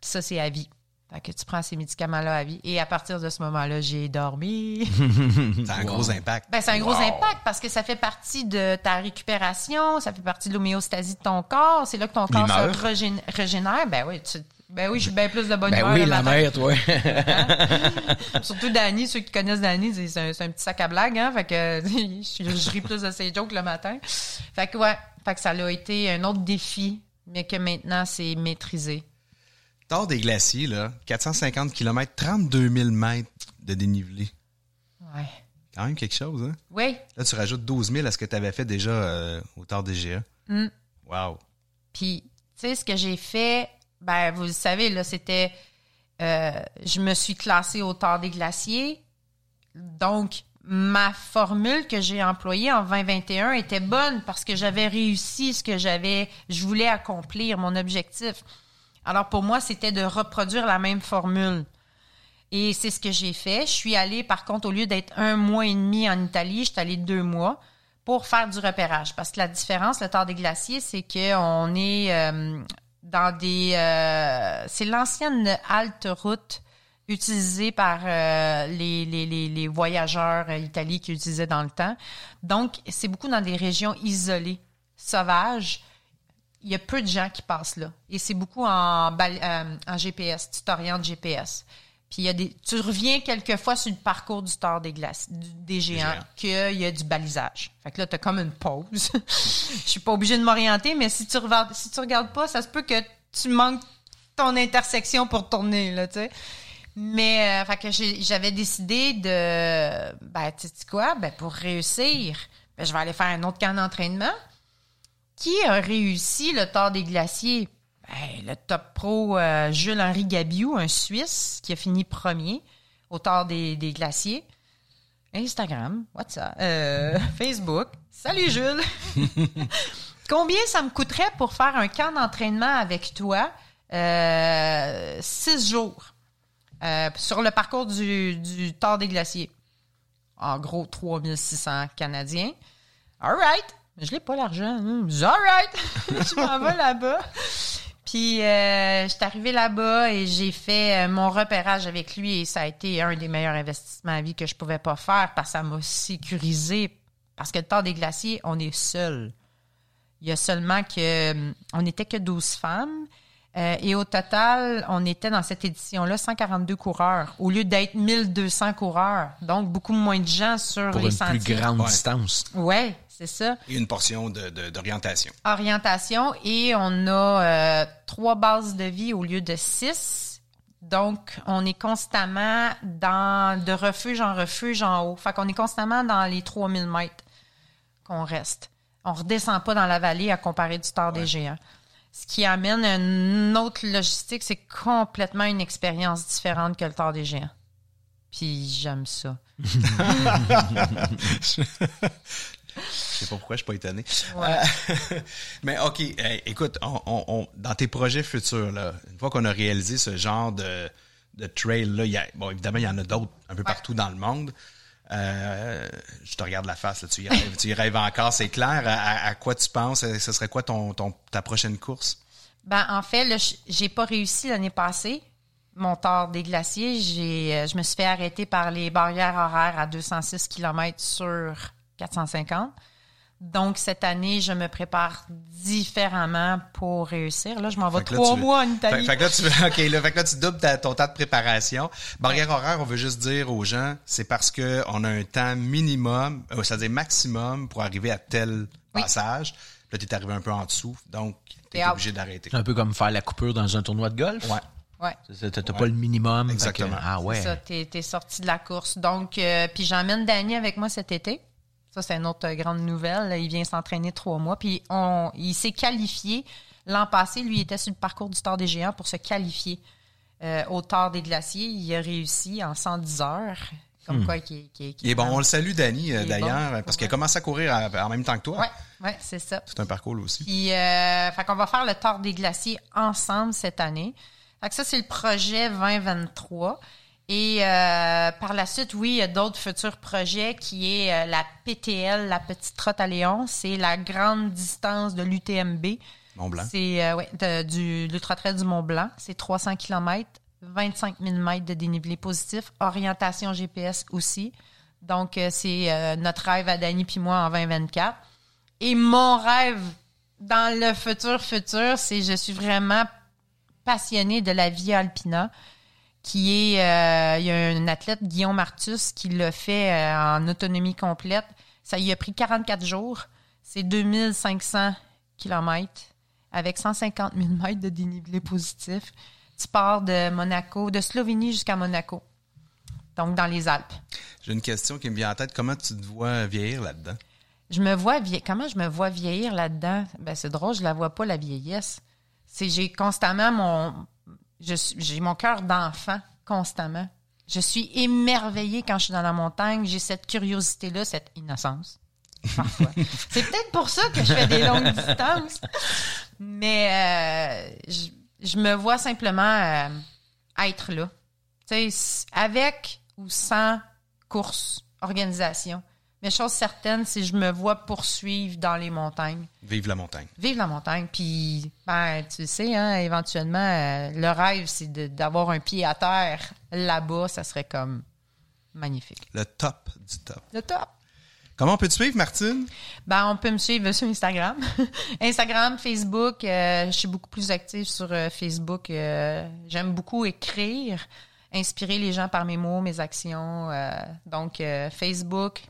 Puis ça, c'est à vie. Fait que tu prends ces médicaments-là à vie. Et à partir de ce moment-là, j'ai dormi. Ça a un gros impact. Ben, c'est un gros Wow. impact parce que ça fait partie de ta récupération, ça fait partie de l'homéostasie de ton corps. C'est là que ton corps se régén- régénère. Ben oui, tu- ben oui, je suis bien plus de bonne Ben humeur oui, la matin. mère, toi. Surtout Danny, ceux qui connaissent Danny, c'est c'est un, c'est un petit sac à blague, hein. Fait que je, je ris plus de ses jokes le matin. Fait que ouais, fait que ça a été un autre défi, mais que maintenant c'est maîtrisé. Tord des glaciers, là, 450 km, 32 000 mètres de dénivelé. Ouais. Quand même quelque chose, hein? Oui. Là, tu rajoutes 12 000 à ce que tu avais fait déjà euh, au Tord des GA. Mm. Wow. Puis, tu sais, ce que j'ai fait, ben, vous le savez, là, c'était. euh, je me suis classée au tard des glaciers. Donc, ma formule que j'ai employée en 2021 était bonne parce que j'avais réussi ce que j'avais, je voulais accomplir, mon objectif. Alors, pour moi, c'était de reproduire la même formule. Et c'est ce que j'ai fait. Je suis allée, par contre, au lieu d'être un mois et demi en Italie, je suis allée deux mois pour faire du repérage. Parce que la différence, le tard des glaciers, c'est qu'on est euh, dans des... euh, c'est l'ancienne halte route utilisée par euh, les, les, les, voyageurs italiens qui utilisaient dans le temps. Donc, c'est beaucoup dans des régions isolées, sauvages. Il y a peu de gens qui passent là. Et c'est beaucoup en, euh, en GPS, tu t'orientes GPS. Puis il y a des, tu reviens quelquefois sur le parcours du tard des glaces, du- des géants, qu'il y a du balisage. Fait que là, t'as comme une pause. Je suis pas obligée de m'orienter, mais si tu regardes, si tu regardes pas, ça se peut que tu manques ton intersection pour tourner, là, tu sais. Mais, euh, fait que j'avais décidé de, ben, tu sais quoi, ben, pour réussir, ben, je vais aller faire un autre camp d'entraînement. Qui a réussi le tard des glaciers? Ben, le top pro euh, Jules-Henri Gabiou, un Suisse, qui a fini premier au tard des, glaciers. Instagram, WhatsApp, euh, Facebook. Salut Jules! Combien ça me coûterait pour faire un camp d'entraînement avec toi? Euh, six jours. Sur le parcours du, du des Glaciers? En gros, 3600 Canadiens. All right. Je n'ai pas l'argent. hein. All right. je m'en vais là-bas. Puis, euh, je suis arrivée là-bas et j'ai fait euh, mon repérage avec lui et ça a été un des meilleurs investissements à vie que je pouvais pas faire parce que ça m'a sécurisé. Parce que le Tard des Glaciers, on est seul. Il y a seulement que, hum, on n'était que 12 femmes. Euh, et au total, on était dans cette édition-là 142 coureurs au lieu d'être 1200 coureurs. Donc, beaucoup moins de gens sur Pour les une sentiers. plus grande Ouais. distance. Ouais, c'est ça. Et une portion de- de- d'orientation. Orientation. Et on a euh, trois bases de vie au lieu de six. Donc, on est constamment dans de refuge en refuge en haut. Fait qu'on est constamment dans les 3000 mètres qu'on reste. On redescend pas dans la vallée à comparer du tard des géants. Ce qui amène une autre logistique, c'est complètement une expérience différente que le tard des géants. Puis j'aime ça. Je sais pas pourquoi je suis pas étonné. Ouais. Euh, mais OK, écoute, on, on- on- dans tes projets futurs, là, une fois qu'on a réalisé ce genre de, de trail-là, il y a- bon, évidemment, il y en a d'autres un peu partout dans le monde. Euh, je te regarde la face, là, tu, y rêves, tu y rêves encore, c'est clair. À, quoi tu penses? Ce serait quoi ton, ton, ta prochaine course? Ben, en fait, j'ai pas réussi l'année passée. Mon tard des glaciers, j'ai, euh, je me suis fait arrêter par les barrières horaires à 206 km sur 450. Donc, cette année, je me prépare différemment pour réussir. Là, je m'en vais trois tu- mois en Italie. Fait, fait que là, tu, OK, là, fait que là, tu doubles ta- ton temps de préparation. Barrière horaire, on veut juste dire aux gens, c'est parce que on a un temps minimum, euh, c'est-à-dire maximum pour arriver à tel Oui. passage. Là, tu es arrivé un peu en dessous, donc tu es obligé d'arrêter. C'est un peu comme faire la coupure dans un tournoi de golf. Ouais. Ouais. T'as pas le minimum. que- Exactement. ah ouais. C'est ça, t'es, sorti de la course. Donc, euh, puis j'emmène Danny avec moi cet été. Ça, c'est une autre euh, grande nouvelle. Il vient s'entraîner trois mois. Puis on, il s'est qualifié. L'an passé, lui, il était sur le parcours du Tort des Géants pour se qualifier euh, au Tort des Glaciers. Il a réussi en 110 heures. Comme quoi, qui qui Il est bon, on le salue, Danny, euh, d'ailleurs, bon. parce qu'il a commencé à courir en même temps que toi. Ouais, ouais, c'est ça. C'est un parcours là aussi. Puis, euh, fait qu'on va faire le Tort des Glaciers ensemble cette année. Fait que ça, c'est le projet 2023. Et euh, par la suite, oui, il y a d'autres futurs projets qui est euh, la PTL, la Petite Trotte à Léon. C'est la grande distance de l'UTMB. Mont Blanc. C'est euh, ouais, de- du l'Ultra Trail du Mont Blanc. C'est 300 km, 25 000 mètres de dénivelé positif, orientation GPS aussi. Donc, c'est notre rêve à Dany puis moi en 2024. Et mon rêve dans le futur futur, c'est je suis vraiment passionnée de la Via Alpina, qui est euh, il y a un athlète Guillaume Martus qui l'a fait euh, en autonomie complète. Ça y a pris 44 jours. C'est 2500 km avec 150 000 mètres de dénivelé positif. Tu pars de Monaco, de Slovénie jusqu'à Monaco. Donc, dans les Alpes. J'ai une question qui me vient en tête. Comment tu te vois vieillir là-dedans? Je me vois vie- comment je me vois vieillir là-dedans? Ben c'est drôle, je la vois pas la vieillesse. C'est j'ai constamment mon j'ai mon cœur d'enfant constamment. Je suis émerveillée quand je suis dans la montagne, j'ai cette curiosité là, cette innocence. Parfois. c'est peut-être pour ça que je fais des longues distances. Mais euh, je, je me vois simplement euh, être là. Tu sais, s- avec ou sans course, organisation. Mais chose certaine, c'est que je me vois poursuivre dans les montagnes. Vive la montagne. Vivre la montagne. Puis, ben, tu sais, hein, éventuellement, euh, le rêve, c'est d'avoir un pied à terre là-bas. Ça serait comme magnifique. Le top du top. Le top. Comment on peut te suivre, Martine? Ben, on peut me suivre sur Instagram. Instagram, Facebook. euh, je suis beaucoup plus active sur euh, Facebook. euh, J'aime beaucoup écrire, inspirer les gens par mes mots, mes actions. donc, Facebook,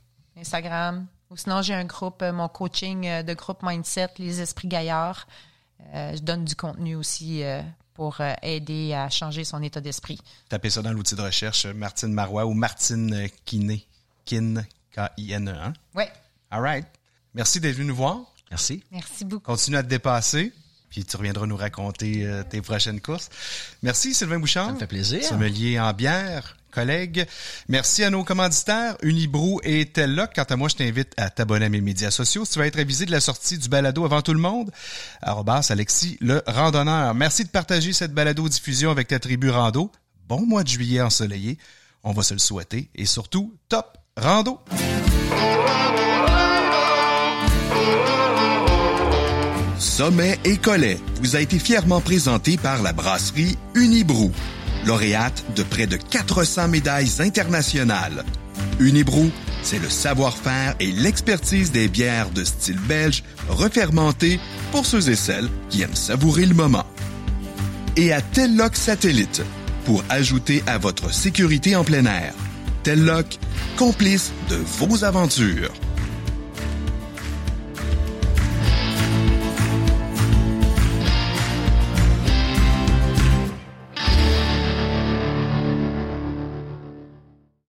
Instagram. Ou sinon, j'ai un groupe, euh, mon coaching euh, de groupe Mindset, Les Esprits Gaillards. Euh, je donne du contenu aussi euh, pour aider à changer son état d'esprit. Tapez ça dans l'outil de recherche Martine Marois ou Martine Kiné. Kin, K-I-N-E. Hein? Oui, All right. Merci d'être venu nous voir. Merci. merci beaucoup. Continue à te dépasser. Puis tu reviendras nous raconter euh, tes prochaines courses. Merci Sylvain Bouchard. Ça me fait plaisir. Sommelier en bière, collègue. Merci à nos commanditaires, Unibrou et Telloc. Quant à moi, je t'invite à t'abonner à mes médias sociaux. Si tu vas être avisé de la sortie du balado avant tout le monde, arrobas Alexis le randonneur. Merci de partager cette balado-diffusion avec ta tribu rando. Bon mois de juillet ensoleillé. On va se le souhaiter. Et surtout, top rando! Sommet et Collet vous a été fièrement présenté par la brasserie Unibrou, lauréate de près de 400 médailles internationales. Unibrou, c'est le savoir-faire et l'expertise des bières de style belge refermentées pour ceux et celles qui aiment savourer le moment. Et à Telloc Satellite, pour ajouter à votre sécurité en plein air. Telloc, complice de vos aventures.